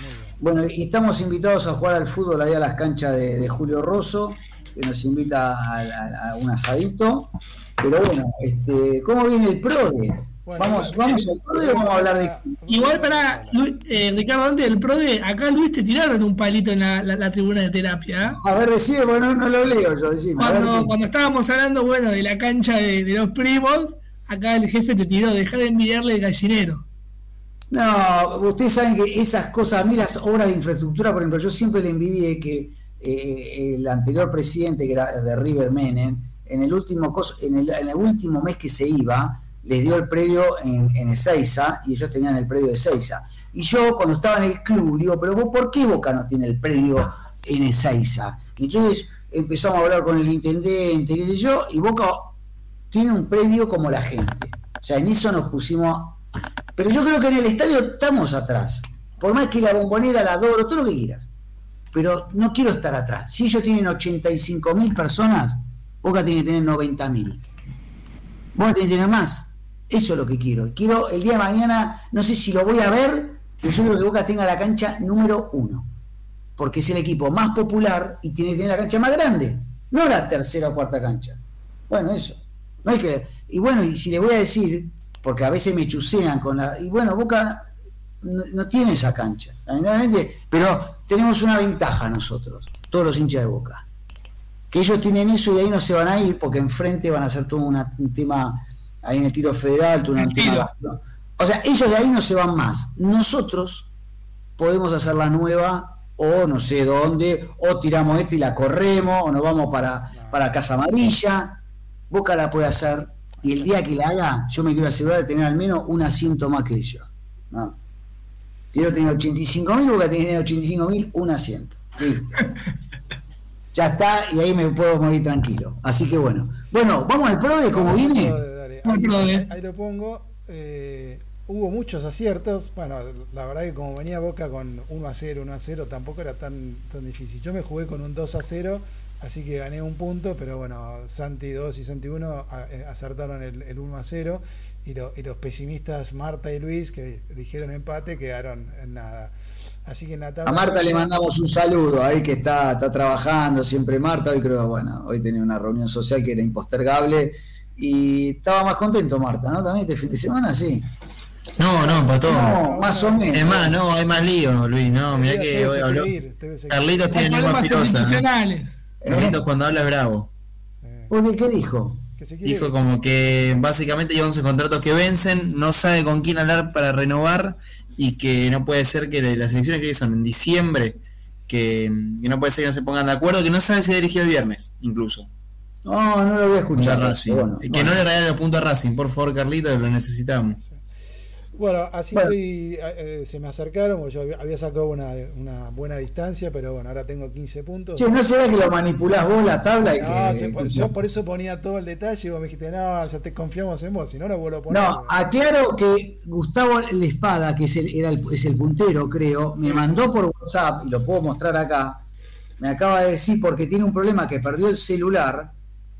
Muy bien. Bueno, y estamos invitados a jugar al fútbol ahí a las canchas de, de Julio Rosso, que nos invita a, a- a un asadito. Pero bueno, este, ¿cómo viene el PRODE? Bueno, vamos, bueno, vamos al PRODE o vamos a hablar de... Igual para eh, Ricardo, antes del PRODE, acá Luis te tiraron un palito en la, la- la tribuna de terapia. ¿eh? A ver, decime, bueno, no lo leo yo, decime. Cuando, estábamos hablando, bueno, de la cancha de, de los primos, acá el jefe te tiró, dejar de envidiarle el gallinero. No, ustedes saben que esas cosas, a mí las obras de infraestructura, por ejemplo, yo siempre le envidié que eh, el anterior presidente, que era de River Menem, en el último en el, en el último mes que se iba, les dio el predio en, en Ezeiza y ellos tenían el predio de Ezeiza. Y yo cuando estaba en el club, digo, pero vos, ¿por qué Boca no tiene el predio en Ezeiza? Entonces empezamos a hablar con el intendente, qué sé yo, y Boca tiene un predio como la gente. O sea, en eso nos pusimos pero yo creo que en el estadio estamos atrás. Por más que la bombonera, la adoro, todo lo que quieras. pero no quiero estar atrás. Si ellos tienen 85 mil personas, Boca tiene que tener 90 mil. Boca tiene que tener más. Eso es lo que quiero. Quiero el día de mañana, no sé si lo voy a ver, pero yo quiero que Boca tenga la cancha número uno. Porque es el equipo más popular y tiene que tener la cancha más grande. No la tercera o cuarta cancha. Bueno, eso. No hay que. Y bueno, y si le voy a decir, porque a veces me chusean con la. Y bueno, Boca no, tiene esa cancha, lamentablemente, pero tenemos una ventaja nosotros, todos los hinchas de Boca. Que ellos tienen eso y de ahí no se van a ir porque enfrente van a hacer todo una- un tema ahí en el tiro federal, un Tranquilo. tema. O sea, ellos de ahí no se van más. Nosotros podemos hacer la nueva o no sé dónde, o tiramos esta y la corremos, o nos vamos para, para Casa Amarilla. Boca la puede hacer y el día que la haga, yo me quiero asegurar de tener al menos un asiento más que ellos. ¿no? Quiero tener 85 mil, Boca tiene que tener 85 mil, un asiento. Listo. Ya está, y ahí me puedo morir tranquilo. Así que bueno. Bueno, vamos al pro de cómo viene. Ahí, eh. ahí lo pongo. Eh, hubo muchos aciertos. Bueno, la verdad que como venía Boca con 1 a 0, 1 a 0, tampoco era tan, tan difícil. Yo me jugué con un 2 a 0, así que gané un punto, pero bueno, Santi 2 y Santi 1 a- eh, acertaron el, el 1 a 0. Y, lo- y los pesimistas Marta y Luis, que dijeron empate, quedaron en nada. Así que en la tabla A Marta le mandamos un saludo ahí que está, está trabajando siempre Marta. Hoy creo, bueno, hoy tenía una reunión social que era impostergable. Y estaba más contento Marta, ¿no? También este fin de semana, sí. No, no, empató. No, más o menos. Es más, no, hay más lío, Luis, no, mirá que hoy habló. Carlitos tiene lengua filosa. Carlitos cuando habla es bravo. Eh, ¿Por qué? ¿Qué dijo? Dijo como que básicamente hay 11 contratos que vencen, no sabe con quién hablar para renovar y que no puede ser que las elecciones que son en diciembre, que, que no puede ser que no se pongan de acuerdo, que no sabe si dirigir el viernes, incluso. No, no lo voy a escuchar. Racing. Bueno, que bueno. no le regale los puntos a Racing, por favor, Carlitos, que lo necesitamos. Bueno, así Bueno. estoy, eh, eh, se me acercaron, porque yo había, sacado una, una buena distancia, pero bueno, ahora tengo 15 puntos. Che, ¿no será que lo manipulás vos la tabla? Y No, que- se- por- yo por eso ponía todo el detalle y vos me dijiste, no, ya te confiamos en vos, si no lo vuelvo a poner. No, aclaro que Gustavo La Espada, que es el, era el- es el puntero, creo, me mandó por WhatsApp, y lo puedo mostrar acá, me acaba de decir porque tiene un problema que perdió el celular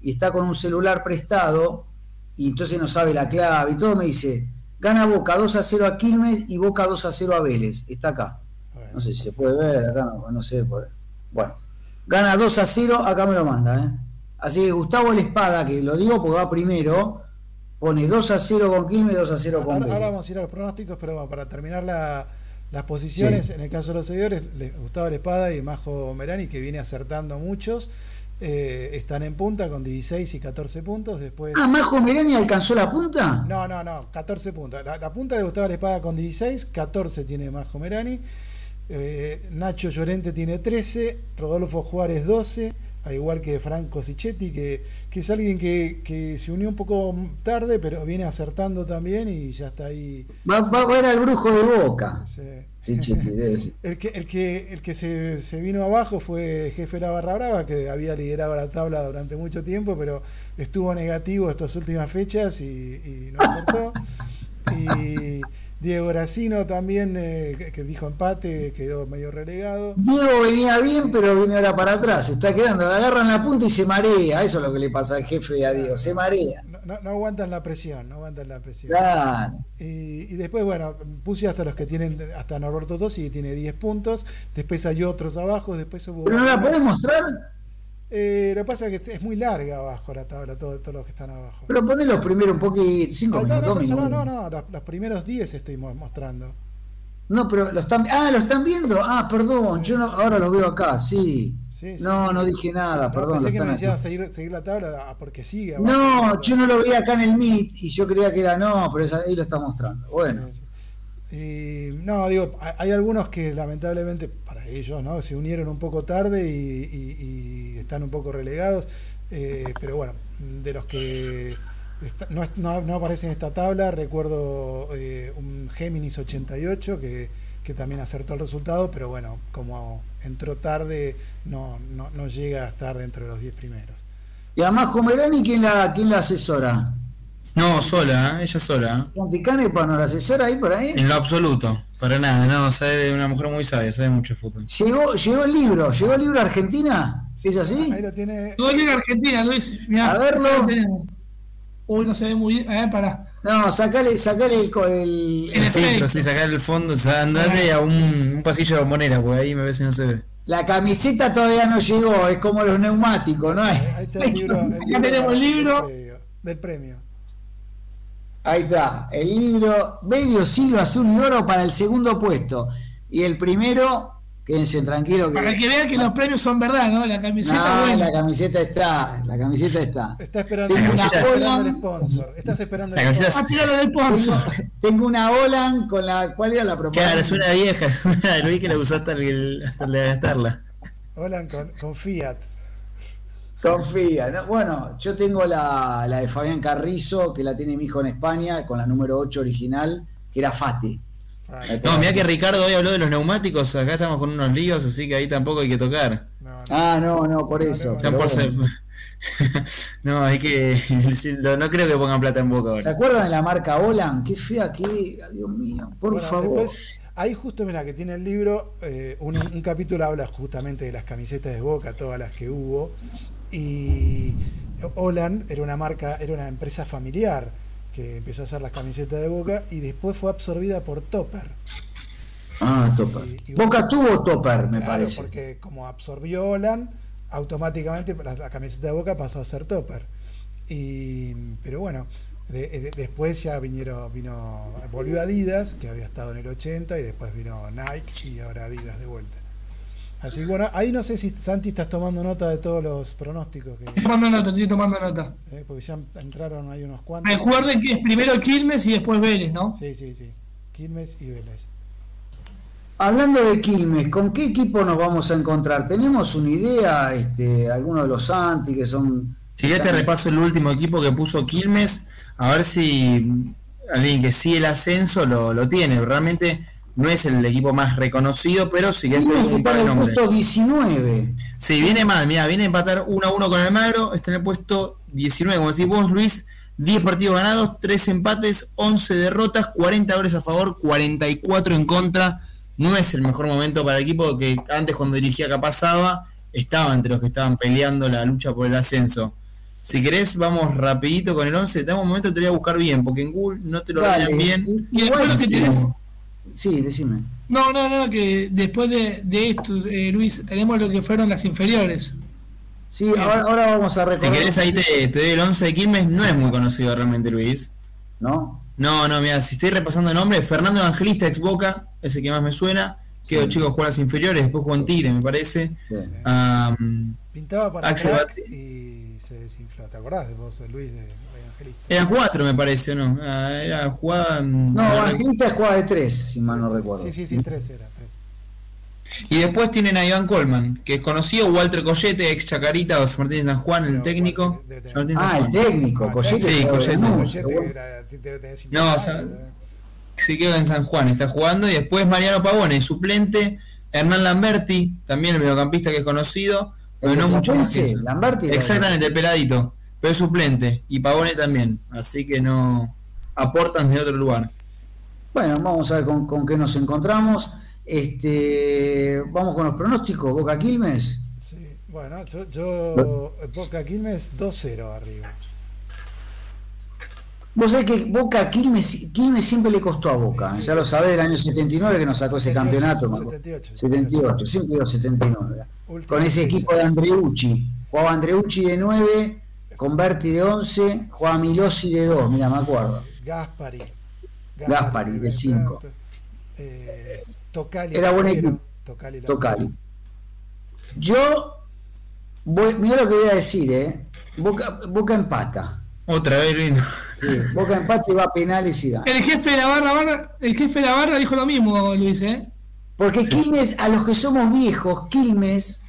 y está con un celular prestado y entonces no sabe la clave y todo, me dice, gana Boca 2 a 0 a Quilmes y Boca 2 a 0 a Vélez, está acá. Bueno, No sé si se puede ver, acá no, no sé. Bueno, gana 2 a 0, acá me lo manda. ¿eh? Así que Gustavo La Espada, que lo digo porque va primero, pone 2 a 0 con Quilmes, 2 a 0 con ahora, ahora Vélez. vamos a ir a los pronósticos, pero bueno, para terminar la- las posiciones, Sí. en el caso de los seguidores, Gustavo La Espada y Majo Merani, que viene acertando muchos, eh, están en punta con 16 y 14 puntos. Después. Ah, Majo Merani alcanzó la punta. No, no, no, 14 puntos. La, la punta de Gustavo Espada con 16, 14 tiene Majo Merani. Eh, Nacho Llorente tiene 13, Rodolfo Juárez 12, al igual que Franco Sichetti, que, que es alguien que, que se unió un poco tarde, pero viene acertando también y ya está ahí. Va, va a ver al brujo de boca. Sí, Chiti, debe ser. el que, el que, el que se, se vino abajo fue jefe de la Barra Brava, que había liderado la tabla durante mucho tiempo, pero estuvo negativo estas últimas fechas y, y no acertó. Y Diego Gracino también, eh, que, dijo empate, quedó medio relegado. Diego venía bien, pero viene ahora para atrás. Se está quedando. Le agarran la punta y se marea. Eso es lo que le pasa al jefe y a Diego. Se marea. No, no- no aguantan la presión, no aguantan la presión. Claro. Y, y después, bueno, puse hasta los que tienen, hasta Norberto Tosi, que tiene 10 puntos. Después hay otros abajo, después hubo... Pero no la podés mostrar. Eh, lo que pasa es que es muy larga abajo la tabla, todo- todos los que están abajo. Pero ponelo primero un poquito. Cinco No, no, minutos. no, no, minutos. no, no, los, los primeros 10 estoy mo- mostrando. No, pero lo están. Ah, lo están viendo. Ah, perdón. Yo no, ahora lo veo acá. Sí. Sí, sí, no, no dije nada. No, perdón. pensé que no están decía aquí. seguir, seguir la tabla ah, porque sigue. abajo. No, yo no lo veía acá en el Meet y yo creía que era no, pero ahí lo está mostrando. Bueno. Y, no, digo, hay, hay algunos que lamentablemente ellos no se unieron un poco tarde y, están un poco relegados. eh, pero bueno, de los que no aparecen en esta tabla, recuerdo eh, un Géminis 88 que, que también acertó el resultado, pero bueno, como entró tarde, no, no, no llega a estar dentro de los 10 primeros. Y además, Jomerani, ¿quién la, quién la asesora? No, sola, ¿eh? ella sola. ¿eh? Santi Canepa no la asesora ahí por ahí. En lo absoluto, para nada, no, sabe de una mujer muy sabia, sabe mucho de fútbol. Llegó, llegó el libro, llegó el libro a Argentina. ¿Es así? Ahí lo tiene. Todo en Argentina, Luis. Mirá, A verlo. acá. Uy, no se ve muy bien. A ver, pará. No, sacale, sacale el, co- el- El efecto. filtro, sí, sacar el fondo, o sea, andate a un, un pasillo de bombonera, porque ahí me parece no se ve. la camiseta todavía no llegó, es como los neumáticos, ¿no? Ahí está el libro. el Ya tenemos el libro. del premio- Del premio. Ahí está, el libro Medio siglo azul y oro para el segundo puesto. Y el primero, quédense tranquilos que. Para que vean que los premios son verdad, ¿no? La camiseta, No, buena. la camiseta está, la camiseta está. Está esperando, Tengo está una esperando el Holland. sponsor. Estás esperando el sponsor. Ah, sponsor. Tengo una Olan con la cual era la propaganda. Claro, es una vieja, es una de Luis que la usó hasta, el, hasta la gastarla. Hola con, con Fiat. Confía. ¿no? Bueno, yo tengo la, la de Fabián Carrizo, que la tiene mi hijo en España, con la número 8 original, que era Fati. No, mira que Ricardo hoy habló de los neumáticos, acá estamos con unos líos, así que ahí tampoco hay que tocar. no, no. Ah, no, no, por eso. no, Están pero por ser- bueno. no, hay que. No creo que pongan plata en boca ¿Se ahora. acuerdan de la marca Olan? Qué fea que era, Dios mío. Por Bueno, favor. después, ahí justo, mira, que tiene el libro, eh, un, un capítulo habla justamente de las camisetas de Boca, todas las que hubo. Y Holland era una marca, era una empresa familiar que empezó a hacer las camisetas de Boca y después fue absorbida por Topper. Ah, Topper. Y- y- Boca tuvo Topper, me Claro, parece. porque como absorbió Holland, automáticamente la, la camiseta de Boca pasó a ser Topper. Y, pero bueno, de- de- después ya vinieron, vino, volvió Adidas, que había estado en el 80, y después vino Nike y ahora Adidas de vuelta. Así que bueno, ahí no sé si Santi estás tomando nota de todos los pronósticos, que, Estoy tomando nota, estoy tomando nota. eh, porque ya entraron ahí unos cuantos. Recuerden que es primero Quilmes y después Vélez, ¿no? Sí, sí, sí. Quilmes y Vélez. Hablando de Quilmes, ¿con qué equipo nos vamos a encontrar? ¿Tenemos una idea? Este, algunos de los Santi que son. Si ya te repaso el último equipo que puso Quilmes, a ver si alguien que sí el ascenso lo, lo tiene. Realmente no es el equipo más reconocido, pero sí que es un par en de el puesto 19. Sí, viene mal, mira, viene a empatar 1 a 1 con Almagro, está en el puesto 19, como decís vos, Luis, 10 partidos ganados, 3 empates, 11 derrotas, 40 goles a favor, 44 en contra. No es el mejor momento para el equipo que antes cuando dirigía Capazaba estaba entre los que estaban peleando la lucha por el ascenso. Si querés, vamos rapidito con el 11. Dame un momento, te voy a buscar bien, porque en Google no te lo darían bien. Y que sí. decime. No, no, no, que después de, de esto, eh, Luis, tenemos lo que fueron las inferiores. Sí, ahora, ahora vamos a Si recordar. querés, ahí te, te doy el 11 de Quilmes. No es muy conocido realmente, Luis. ¿No? No, no, mira, si estoy repasando el nombre, Fernando Evangelista, ex Boca, ese que más me suena. Quedó Sí. chico jugar las inferiores, después jugó en Tigre, me parece. Sí. Am, Pintaba para Axel y se desinfló. ¿Te acordás de vos, Luis, de Evangelista? era cuatro, me parece, ¿o ¿no? Ah, era jugada. No, no, Evangelista jugaba de 3, si mal no recuerdo. Sí, sí, sí, tres era, tres. Y después tienen a Iván Colman, que es conocido, Walter Collete, ex Chacarita, o San Martín de San Juan, el Pero, técnico. San Ah, el Juan. técnico, Ah, Collete. sí, Collete, No, o 50 sea, años. Se quedó en San Juan, está jugando. Y después Mariano Pavone, suplente. Hernán Lamberti, también el mediocampista que es conocido. Pero no mucho. Lamberti Exactamente, el peladito. Pero es suplente. Y Pavone también. Así que no aportan de otro lugar. Bueno, vamos a ver con, con qué nos encontramos. Este, vamos con los pronósticos. Boca Quilmes. Sí, bueno, yo, yo Boca Quilmes 2-0 arriba. Vos sabés que Boca Quilmes, Quilmes siempre le costó a Boca. Sí, sí. ya lo sabés del año 79 que nos sacó ese 78, campeonato. me acuerdo. 78, 78, siempre digo 79. Última Con ese fecha. equipo de Andreucci. Jugaba Andreucci de 9, con Berti de 11, jugaba Milosi de 2, mira, me acuerdo. Gaspari. Gaspari, de cinco. Eh, Tocali. Era buen equipo. Tocali. Yo, mira lo que voy a decir, ¿eh? Boca, Boca empata. Otra vez vino. Sí, Boca empata y va a penales y gana. El jefe de la barra, barra- el jefe de la barra dijo lo mismo, Luis, ¿eh? Porque Quilmes, a los que somos viejos, Quilmes,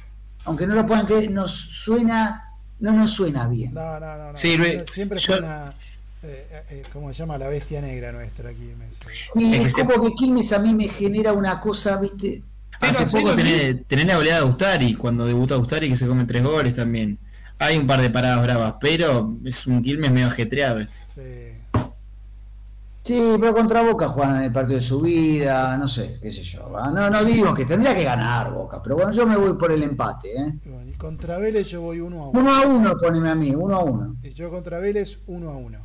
aunque no lo puedan creer, nos suena, no nos suena bien. No, no, no. no. Sí, Luis, Siempre yo- fue una. Eh, eh, ¿Cómo se llama? La bestia negra nuestra Quilmes. Sí, Es que como que Quilmes a mí me genera una cosa, ¿viste? Pero Hace poco tenés, tenés la goleada de Ustari, cuando debuta Ustari que se come tres goles también. Hay un par de paradas bravas, pero es un Quilmes medio ajetreado. Sí. Sí, pero contra Boca juegan en el partido de su vida, no sé, qué sé yo. ¿va? No, no digo que tendría que ganar Boca, pero bueno, yo me voy por el empate. ¿eh? Y bueno, y contra Vélez yo voy 1 a 1. Uno a uno, poneme a mí, uno a uno. Y yo contra Vélez 1 a 1.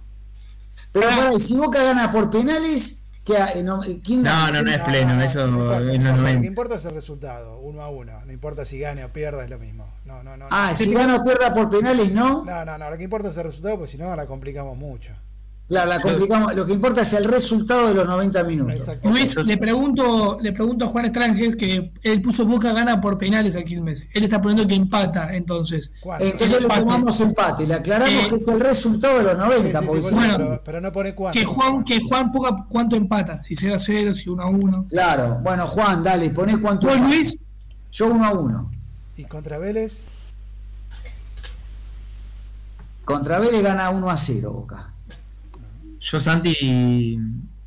Pero pará, y si Boca gana por penales, ¿qué, ha- eh, no, ¿quién No, gana? no, no es pleno, eso no importa, es no importa, Lo 90. que importa es el resultado, 1 a 1. No importa si gane o pierda, es lo mismo. No, no, no. Ah, no. si gana o pierda por penales, no. No, no, no, lo que importa es el resultado, porque si no la complicamos mucho. Claro, la complicamos. Lo que importa es el resultado de los 90 minutos. Luis, le pregunto, le pregunto a Juan Estranges que él puso Boca gana por penales a Quilmes. Él está poniendo que empata, entonces. ¿Cuánto? Entonces le tomamos empate, le aclaramos Eh, que es el resultado de los Sí, 90, sí, sí, no- bueno, pero, pero no pone cuánto. Que Juan, que Juan ponga cuánto empata, si 0 a 0, si 1 a 1. Claro, bueno, Juan, dale, poné cuánto. ¿Vos, Luis? Yo uno a uno. Y contra Vélez, Contra Vélez gana 1 a 0, Boca. Yo, Santi,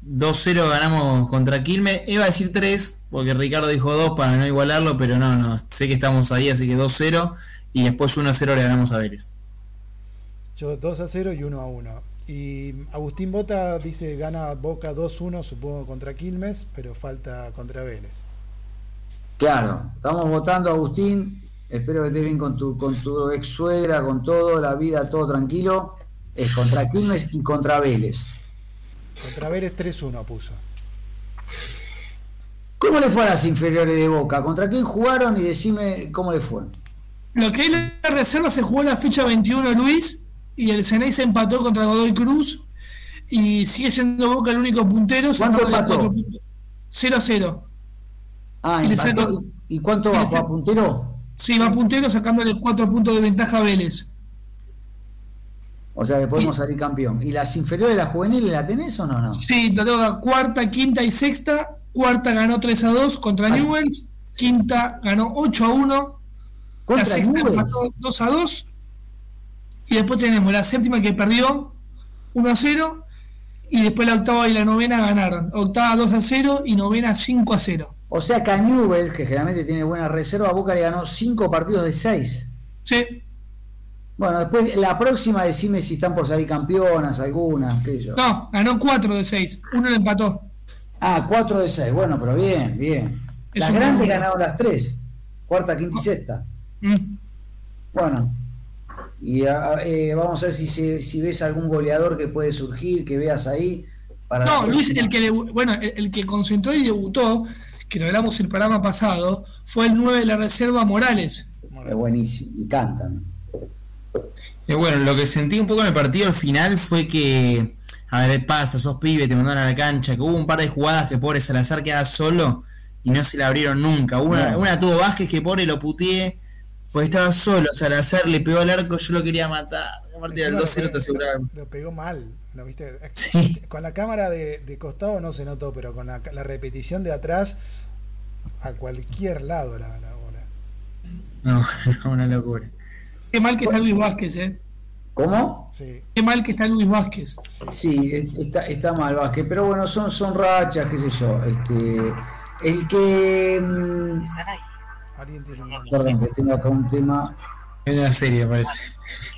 2-0 ganamos contra Quilmes. Iba a decir 3, porque Ricardo dijo 2 para no igualarlo, pero no, no. Sé que estamos ahí, así que 2-0. Y después 1-0 le ganamos a Vélez. yo 2 a 0 y 1 a 1. Y Agustín Bota dice gana Boca 2-1, supongo, contra Quilmes, pero falta contra Vélez. Claro, estamos votando, Agustín. Espero que estés bien con tu, con tu ex suegra, con todo, la vida, todo tranquilo. Es contra Quilmes y contra Vélez. Contra Vélez 3-1 puso. ¿Cómo le fue a las inferiores de Boca? ¿Contra quién jugaron? Y decime cómo le fue. Lo que es la reserva se jugó la ficha 21, Luis, y el Ceney se empató contra Godoy Cruz. Y sigue siendo Boca el único puntero. ¿Cuánto empató? cuatro puntos. 0 a 0. Ah, Y le empató. saca- ¿Y cuánto va? ¿Fue a saca- puntero? Sí, va puntero sacándole 4 puntos de ventaja a Vélez. O sea que podemos salir campeón. ¿Y las inferiores, las juveniles, la tenés o no? no? Sí, lo toca cuarta, quinta y sexta. Cuarta ganó 3 a 2 contra Ay. Newells. Quinta ganó 8 a 1. La Contra sexta Newell's. empató 2 a 2. Y después tenemos la séptima que perdió 1 a 0. Y después la octava y la novena ganaron. Octava 2 a 0 y novena 5 a 0. O sea que a Newell's, que generalmente tiene buena reserva, Boca le ganó 5 partidos de 6. Sí. Bueno, después la próxima decime si están por salir campeonas, algunas, qué sé yo. No, ganó 4 de 6. Uno le empató. Ah, 4 de 6. Bueno, pero bien, bien. Es Las grandes ganaron las 3. Cuarta, quinta y sexta. Mm. Bueno. Y ah, eh, vamos a ver si, se- si ves algún goleador que puede surgir, que veas ahí. Para No, Luis, el que, bueno, el, el que concentró y debutó, que lo hablamos el programa pasado, fue el 9 de la reserva Morales. Es buenísimo. Y cantan. Eh, bueno, lo que sentí un poco en el partido al final fue que, a ver, pasa, sos pibe, te mandaron a la cancha, que hubo un par de jugadas que pobre Salazar quedaba solo y no se la abrieron nunca. Una, No. una tuvo Vázquez que pobre lo puteé, porque estaba solo, Salazar le pegó al arco, yo lo quería matar. A partir del Encima 2-0 lo, te aseguraba. pe- lo pegó mal, ¿lo viste? Sí. Con la cámara de, de costado no se notó, pero con la, la repetición de atrás, a cualquier lado la, la bola. No, no, una locura. Qué mal que está Luis Vázquez, ¿eh? ¿Cómo? Sí, Qué mal que está Luis Vázquez. Sí, está, está mal Vázquez, pero bueno, son, son rachas, qué sé yo. Este, el que. mm, alguien tiene un Perdón, que tengo acá un tema. Es una serie, parece.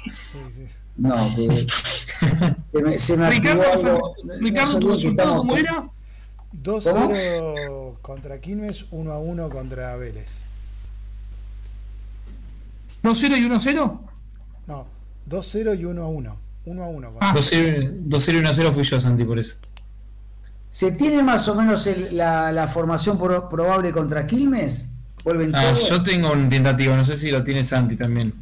Sí, sí. No, que. se me, se me Ricardo, algo. Ricardo, ¿tu resultado cómo era? 2-0 contra Quilmes, 1 a 1 contra Vélez. ¿2-0 y 1-0? No, 2-0 y 1 a 1. 1 a 1. Ah. 2-0 2-0 y 1-0 fui yo, Santi, por eso. ¿Se tiene más o menos el- la, la formación pro- probable contra Quilmes? ¿Vuelven Ah, todos? yo tengo un tentativo, no sé si lo tiene Santi también.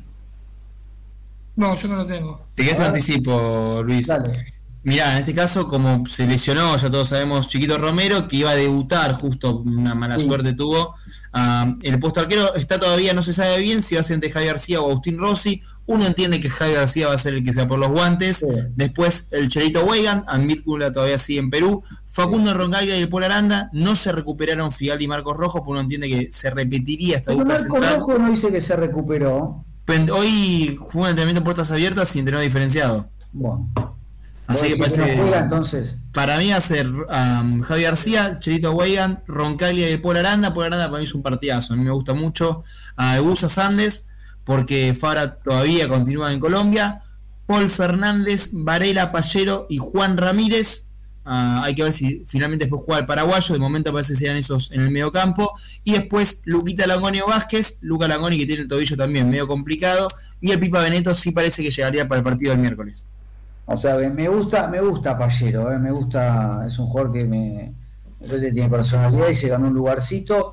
No, yo no lo tengo. Te quedas anticipo, Luis. Dale. Mirá, en este caso, como se lesionó, ya todos sabemos, Chiquito Romero, que iba a debutar, justo una mala Sí. suerte tuvo. El puesto arquero está todavía, no se sabe bien si va a ser entre Javier García o Agustín Rossi. Uno entiende que Javier García va a ser el que sea por los guantes. Sí. Después el Cherito Weigan, Amílcula todavía sigue en Perú. Facundo Roncaglia y el Paul Aranda no se recuperaron Figal y Marcos Rojo, porque uno entiende que se repetiría esta Pero dupla Marco central. Rojo no dice que se recuperó. Hoy jugó un entrenamiento en puertas abiertas y entrenó diferenciado. Bueno, Así que ¿vos decís parece. juega, entonces. Para mí ser um, Javi García, Cherito Weigan, Roncaglia y Paul Aranda. Paul Aranda para mí es un partidazo. A mí me gusta mucho a Egusa Sandes, porque Fara todavía continúa en Colombia. Paul Fernández, Varela Pallero y Juan Ramírez. Ah, hay que ver si finalmente después juega el paraguayo. De momento parece que sean esos en el medio campo. Y después Luquita Langonio Vázquez, Luca Langoni que tiene el tobillo también medio complicado. Y el Pipa Beneto sí parece que llegaría para el partido del miércoles. O sea, me gusta, me gusta Pallero, eh, me gusta, es un jugador que me, me parece que tiene personalidad y se ganó un lugarcito.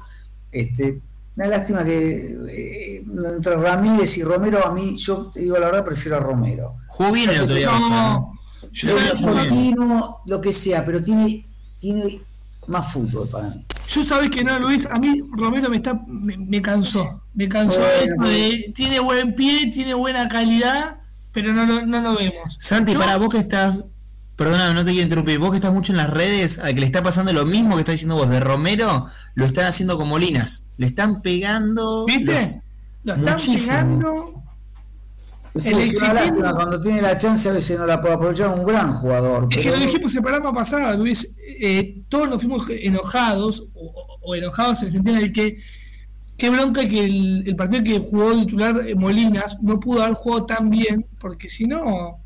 Este, una lástima que eh, entre Ramírez y Romero, a mí, yo te digo la verdad, prefiero a Romero. Bien el otro día. No, Yo lo que sea, pero tiene, tiene más fútbol para mí. yo sabes que no, Luis, a mí Romero me está me, me cansó. Me cansó Bueno, esto de- tiene buen pie, tiene buena calidad, pero no, lo- no lo vemos. Santi, para vos que estás. Perdona, no te quiero interrumpir. Vos que estás mucho en las redes, al que le está pasando lo mismo que está diciendo vos de Romero, lo están haciendo con Molinas. Le están pegando. ¿Viste? los- Lo están muchísimo. pegando. Es, El es una lástima, cuando tiene la chance a veces no la puede aprovechar, un gran jugador. Es que lo dijimos en el programa pasado, Luis. eh, todos nos fuimos enojados, o, o- o enojados en el sentido de que qué bronca que el, el partido que jugó titular eh, Molinas no pudo haber jugado tan bien, porque si no,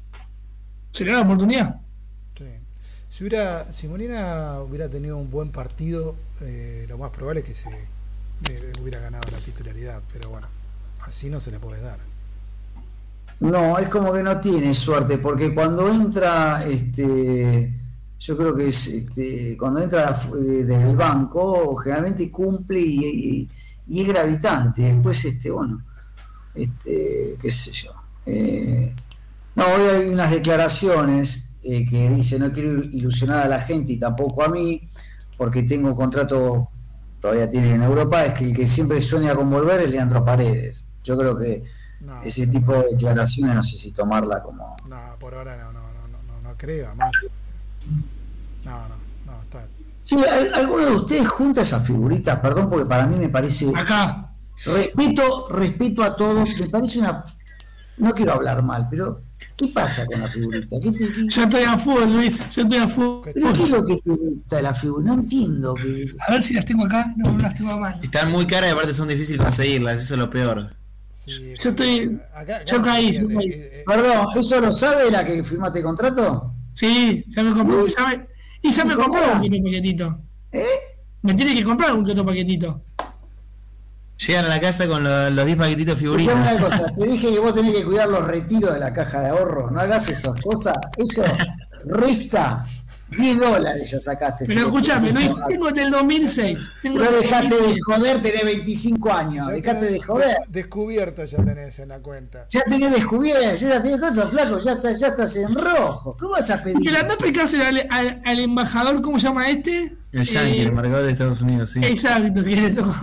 sería la oportunidad. Sí. Si, hubiera, si Molina hubiera tenido un buen partido, eh, lo más probable es que se hubiera ganado la titularidad, pero bueno, así no se le puede dar. No, es como que no tiene suerte, porque cuando entra, este, yo creo que es, este, cuando entra eh, desde el banco, generalmente cumple y, y- y es gravitante. Después, este, bueno, este, qué sé yo. Eh, no, hoy hay unas declaraciones eh, que dice no quiero ilusionar a la gente y tampoco a mí, porque tengo contrato, todavía tiene en Europa, es que el que siempre sueña con volver es Leandro Paredes. Yo creo que No, ese tipo de declaraciones no sé si tomarla como no, por ahora no, no, no, no, no, no creo, además. No, no. Sí, ¿al- ¿alguno de ustedes junta esas figuritas? Perdón, porque para mí me parece Acá, respeto, respeto a todos, me parece una no quiero hablar mal, pero ¿qué pasa con la figurita? ¿Qué te- qué- yo estoy a fútbol, Luis, yo estoy a fútbol. pero ¿qué es lo que te gusta de la figura? No entiendo que A ver si las tengo acá, no, no las tengo mano. Están muy caras y aparte son difíciles conseguirlas, eso es lo peor. Sí, Yo estoy- acá- yo caí, yo eh, caí. eh, eh, Perdón, ¿eso lo sabe la que firmaste contrato? Sí, ya me compré, ya me, y ya me ¿Cómo? compré un que otro paquetito. ¿Eh? Me tiene que comprar un que otro paquetito. Llegan a la casa con lo- los 10 paquetitos de Escuchame una figuritas. cosa, te dije que vos tenés que cuidar los retiros de la caja de ahorro, no hagas esas cosas, eso resta 10 dólares ya sacaste. Pero escúchame, lo querés tengo del 2006. Tengo No dejaste de 2006. joder, tenés 25 años, ya tenés de joder. Descubierto ya tenés en la cuenta. Ya tenés descubierto, yo ya tenés cosas flaco, ya, estás- ya estás en rojo. ¿Cómo vas a pedir? Pero anda a al, al, al embajador, ¿cómo se llama este? El Yankee, Eh, el marcador de Estados Unidos, sí. Exacto, que le tocó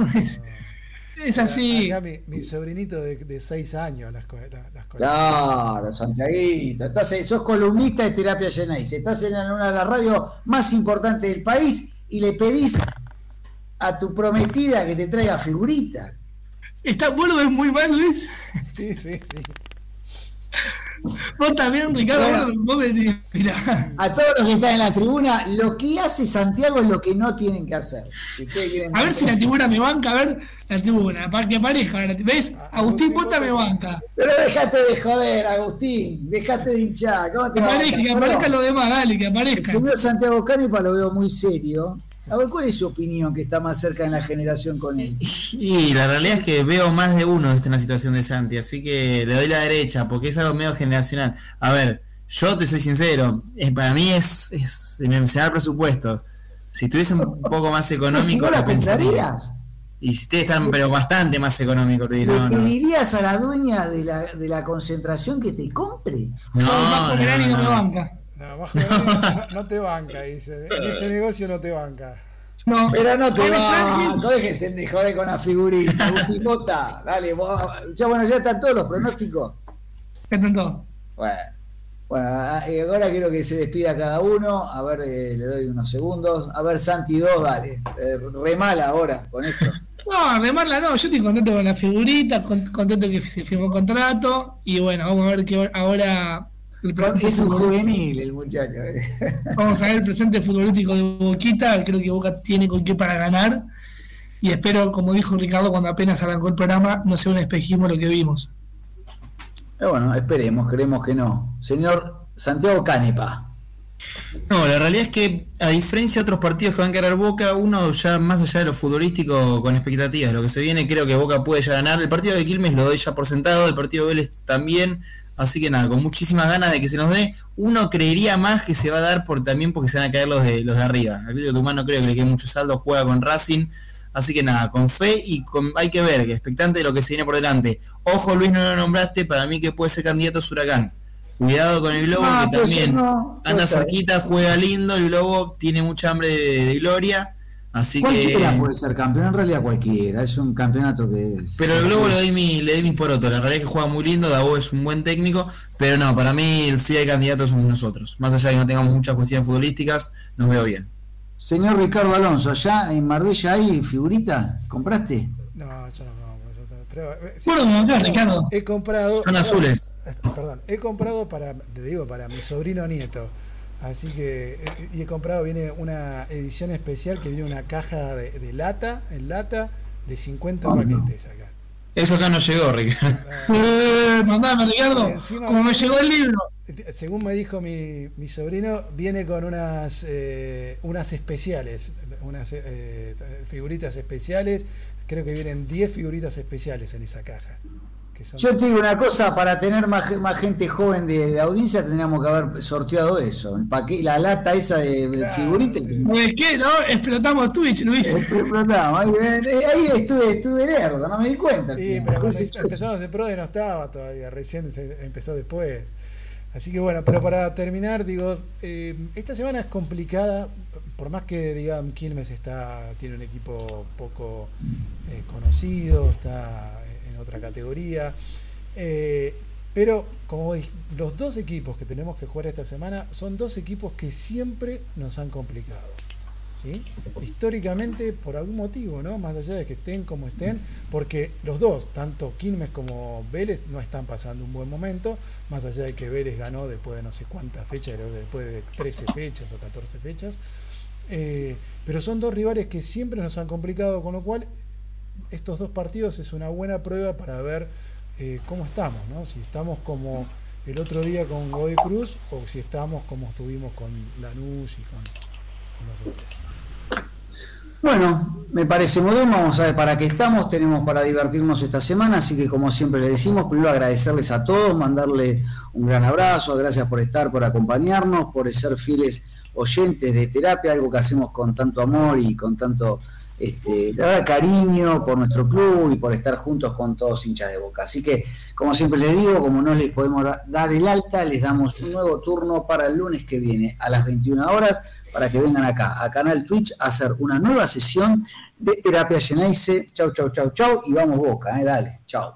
es así. Acá mi, mi sobrinito de 6 años las, las Claro, Santiaguito, estás, sos columnista de terapia Geneis, estás en una de las radios más importantes del país y le pedís a tu prometida que te traiga figuritas. Está, vos lo ves muy mal, Luis. Sí, sí, sí. Vos también, Ricardo, Bueno. vos, me. A todos los que están en la tribuna, lo que hace Santiago es lo que no tienen que hacer. Si A ver si la tribuna me banca, a ver la tribuna, para que aparezca. ¿Ves? Agustín Bota me banca. Pero dejate de joder, Agustín, dejate de hinchar. ¿Cómo te Que aparezca, que los demás, dale, que El aparezcan. señor Santiago Canepa lo veo muy serio. A ver, ¿cuál es su opinión que está más cerca en la generación con él? Y la realidad es que veo más de uno en la situación de Santi, así que le doy la derecha, porque es algo medio generacional. A ver, yo te soy sincero, eh, para mí es, es se da el presupuesto. Si estuviese un poco más si económico, no la pensarías, Y si ustedes están, pero bastante más económicos, Luis, ¿le no, no. pedirías a la dueña de la, de la concentración que te compre? No, No, no, no, no. banca. No, más joder, no, no te banca, dice. En ese negocio no te banca. No. Pero no te va, no déjense de joder con la figurita, Bota, dale, vos, ya bueno, ya están todos los pronósticos. Me encantó. Bueno, bueno, ah, eh, ahora quiero que se despida cada uno, a ver, eh, le doy unos segundos, a ver, Santi 2, dale, eh, re mal ahora con esto. No, remarla no, yo estoy contento con la figurita, con- contento que se firmó contrato y bueno, vamos a ver que ahora el Es un juvenil el muchacho. eh. vamos a ver el presente futbolístico de Boquita, creo que Boca tiene con qué para ganar y espero, como dijo Ricardo cuando apenas arrancó el programa, no sea un espejismo lo que vimos. Pero bueno, esperemos, creemos que no. Señor Santiago Canepa. No, la realidad es que a diferencia de otros partidos que van a quedar Boca, uno ya más allá de lo futbolístico con expectativas, lo que se viene, creo que Boca puede ya ganar. El partido de Quilmes lo doy ya por sentado, el partido de Vélez también, así que nada, con muchísimas ganas de que se nos dé. Uno creería más que se va a dar por también porque se van a caer los de los de arriba. De Tumán no creo que le quede mucho saldo, juega con Racing. Así que nada, con fe y con, hay que ver, expectante de lo que se viene por delante. Ojo, Luis, no lo nombraste, para mí que puede ser candidato a Huracán. Cuidado con el Globo, Ah, que puede también no, anda cerquita, juega lindo, el Globo tiene mucha hambre de, de gloria, así Cualquiera que... puede ser campeón, en realidad cualquiera. Es un campeonato que. Pero el Globo le doy mi, le doy mis porotos, la realidad es que juega muy lindo, Davo es un buen técnico, pero no, para mí el fiel candidato somos nosotros. Más allá de que no tengamos muchas cuestiones futbolísticas, nos veo bien. Señor Ricardo Alonso, allá en Marbella hay figurita, ¿compraste? No, yo no compro. yo te- pero, eh, sí, Bueno, acá, Ricardo. he comprado. Son azules. Perdón, he comprado para, te digo, para mi sobrino nieto. Así que, eh, y he comprado, viene una edición especial que viene una caja de, de lata, en lata, de 50 paquetes acá. Eso acá no llegó, Ricardo. Eh, mandame, Ricardo. Encima- Como me llegó el libro. Según me dijo mi, mi sobrino, viene con unas, eh, unas especiales, unas eh, figuritas especiales. Creo que vienen 10 figuritas especiales en esa caja. Son- Yo te digo una cosa, para tener más, más gente joven de, de audiencia tendríamos que haber sorteado eso, el paquete, la lata esa de, de Claro, figuritas. sí. ¿Es qué? ¿No? Explotamos Twitch, Luis. Explotamos. Ahí, eh, ahí estuve, estuve lerdo, no me di cuenta. Sí, pero cuando empezamos de PRODE no estaba todavía, recién se empezó después. Así que bueno, pero para terminar, digo, eh, esta semana es complicada, por más que digan Quilmes está, tiene un equipo poco eh, conocido, está en otra categoría, eh, pero como los dos equipos que tenemos que jugar esta semana son dos equipos que siempre nos han complicado. ¿sí? Históricamente, por algún motivo, ¿no? Más allá de que estén como estén, porque los dos, tanto Quilmes como Vélez, no están pasando un buen momento, más allá de que Vélez ganó después de no sé cuántas fechas, después de 13 fechas o 14 fechas. Eh, pero son dos rivales que siempre nos han complicado, con lo cual estos dos partidos es una buena prueba para ver eh, cómo estamos, ¿no? Si estamos como el otro día con Godoy Cruz o si estamos como estuvimos con Lanús y con, con los otros. Bueno, me parece muy bien, vamos a ver para qué estamos, tenemos para divertirnos esta semana, así que como siempre le decimos, primero agradecerles a todos, mandarle un gran abrazo, gracias por estar, por acompañarnos, por ser fieles oyentes de terapia, algo que hacemos con tanto amor y con tanto este, cariño por nuestro club y por estar juntos con todos hinchas de boca. Así que, como siempre les digo, como no les podemos da- dar el alta, les damos un nuevo turno para el lunes que viene a las 21 horas para que vengan acá a Canal Twitch a hacer una nueva sesión de terapia Geneise. Chau, chau, chau, chau y vamos boca, eh, dale, chau.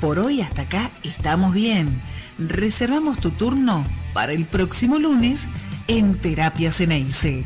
Por hoy hasta acá estamos bien. Reservamos tu turno para el próximo lunes en Terapia Ceneice.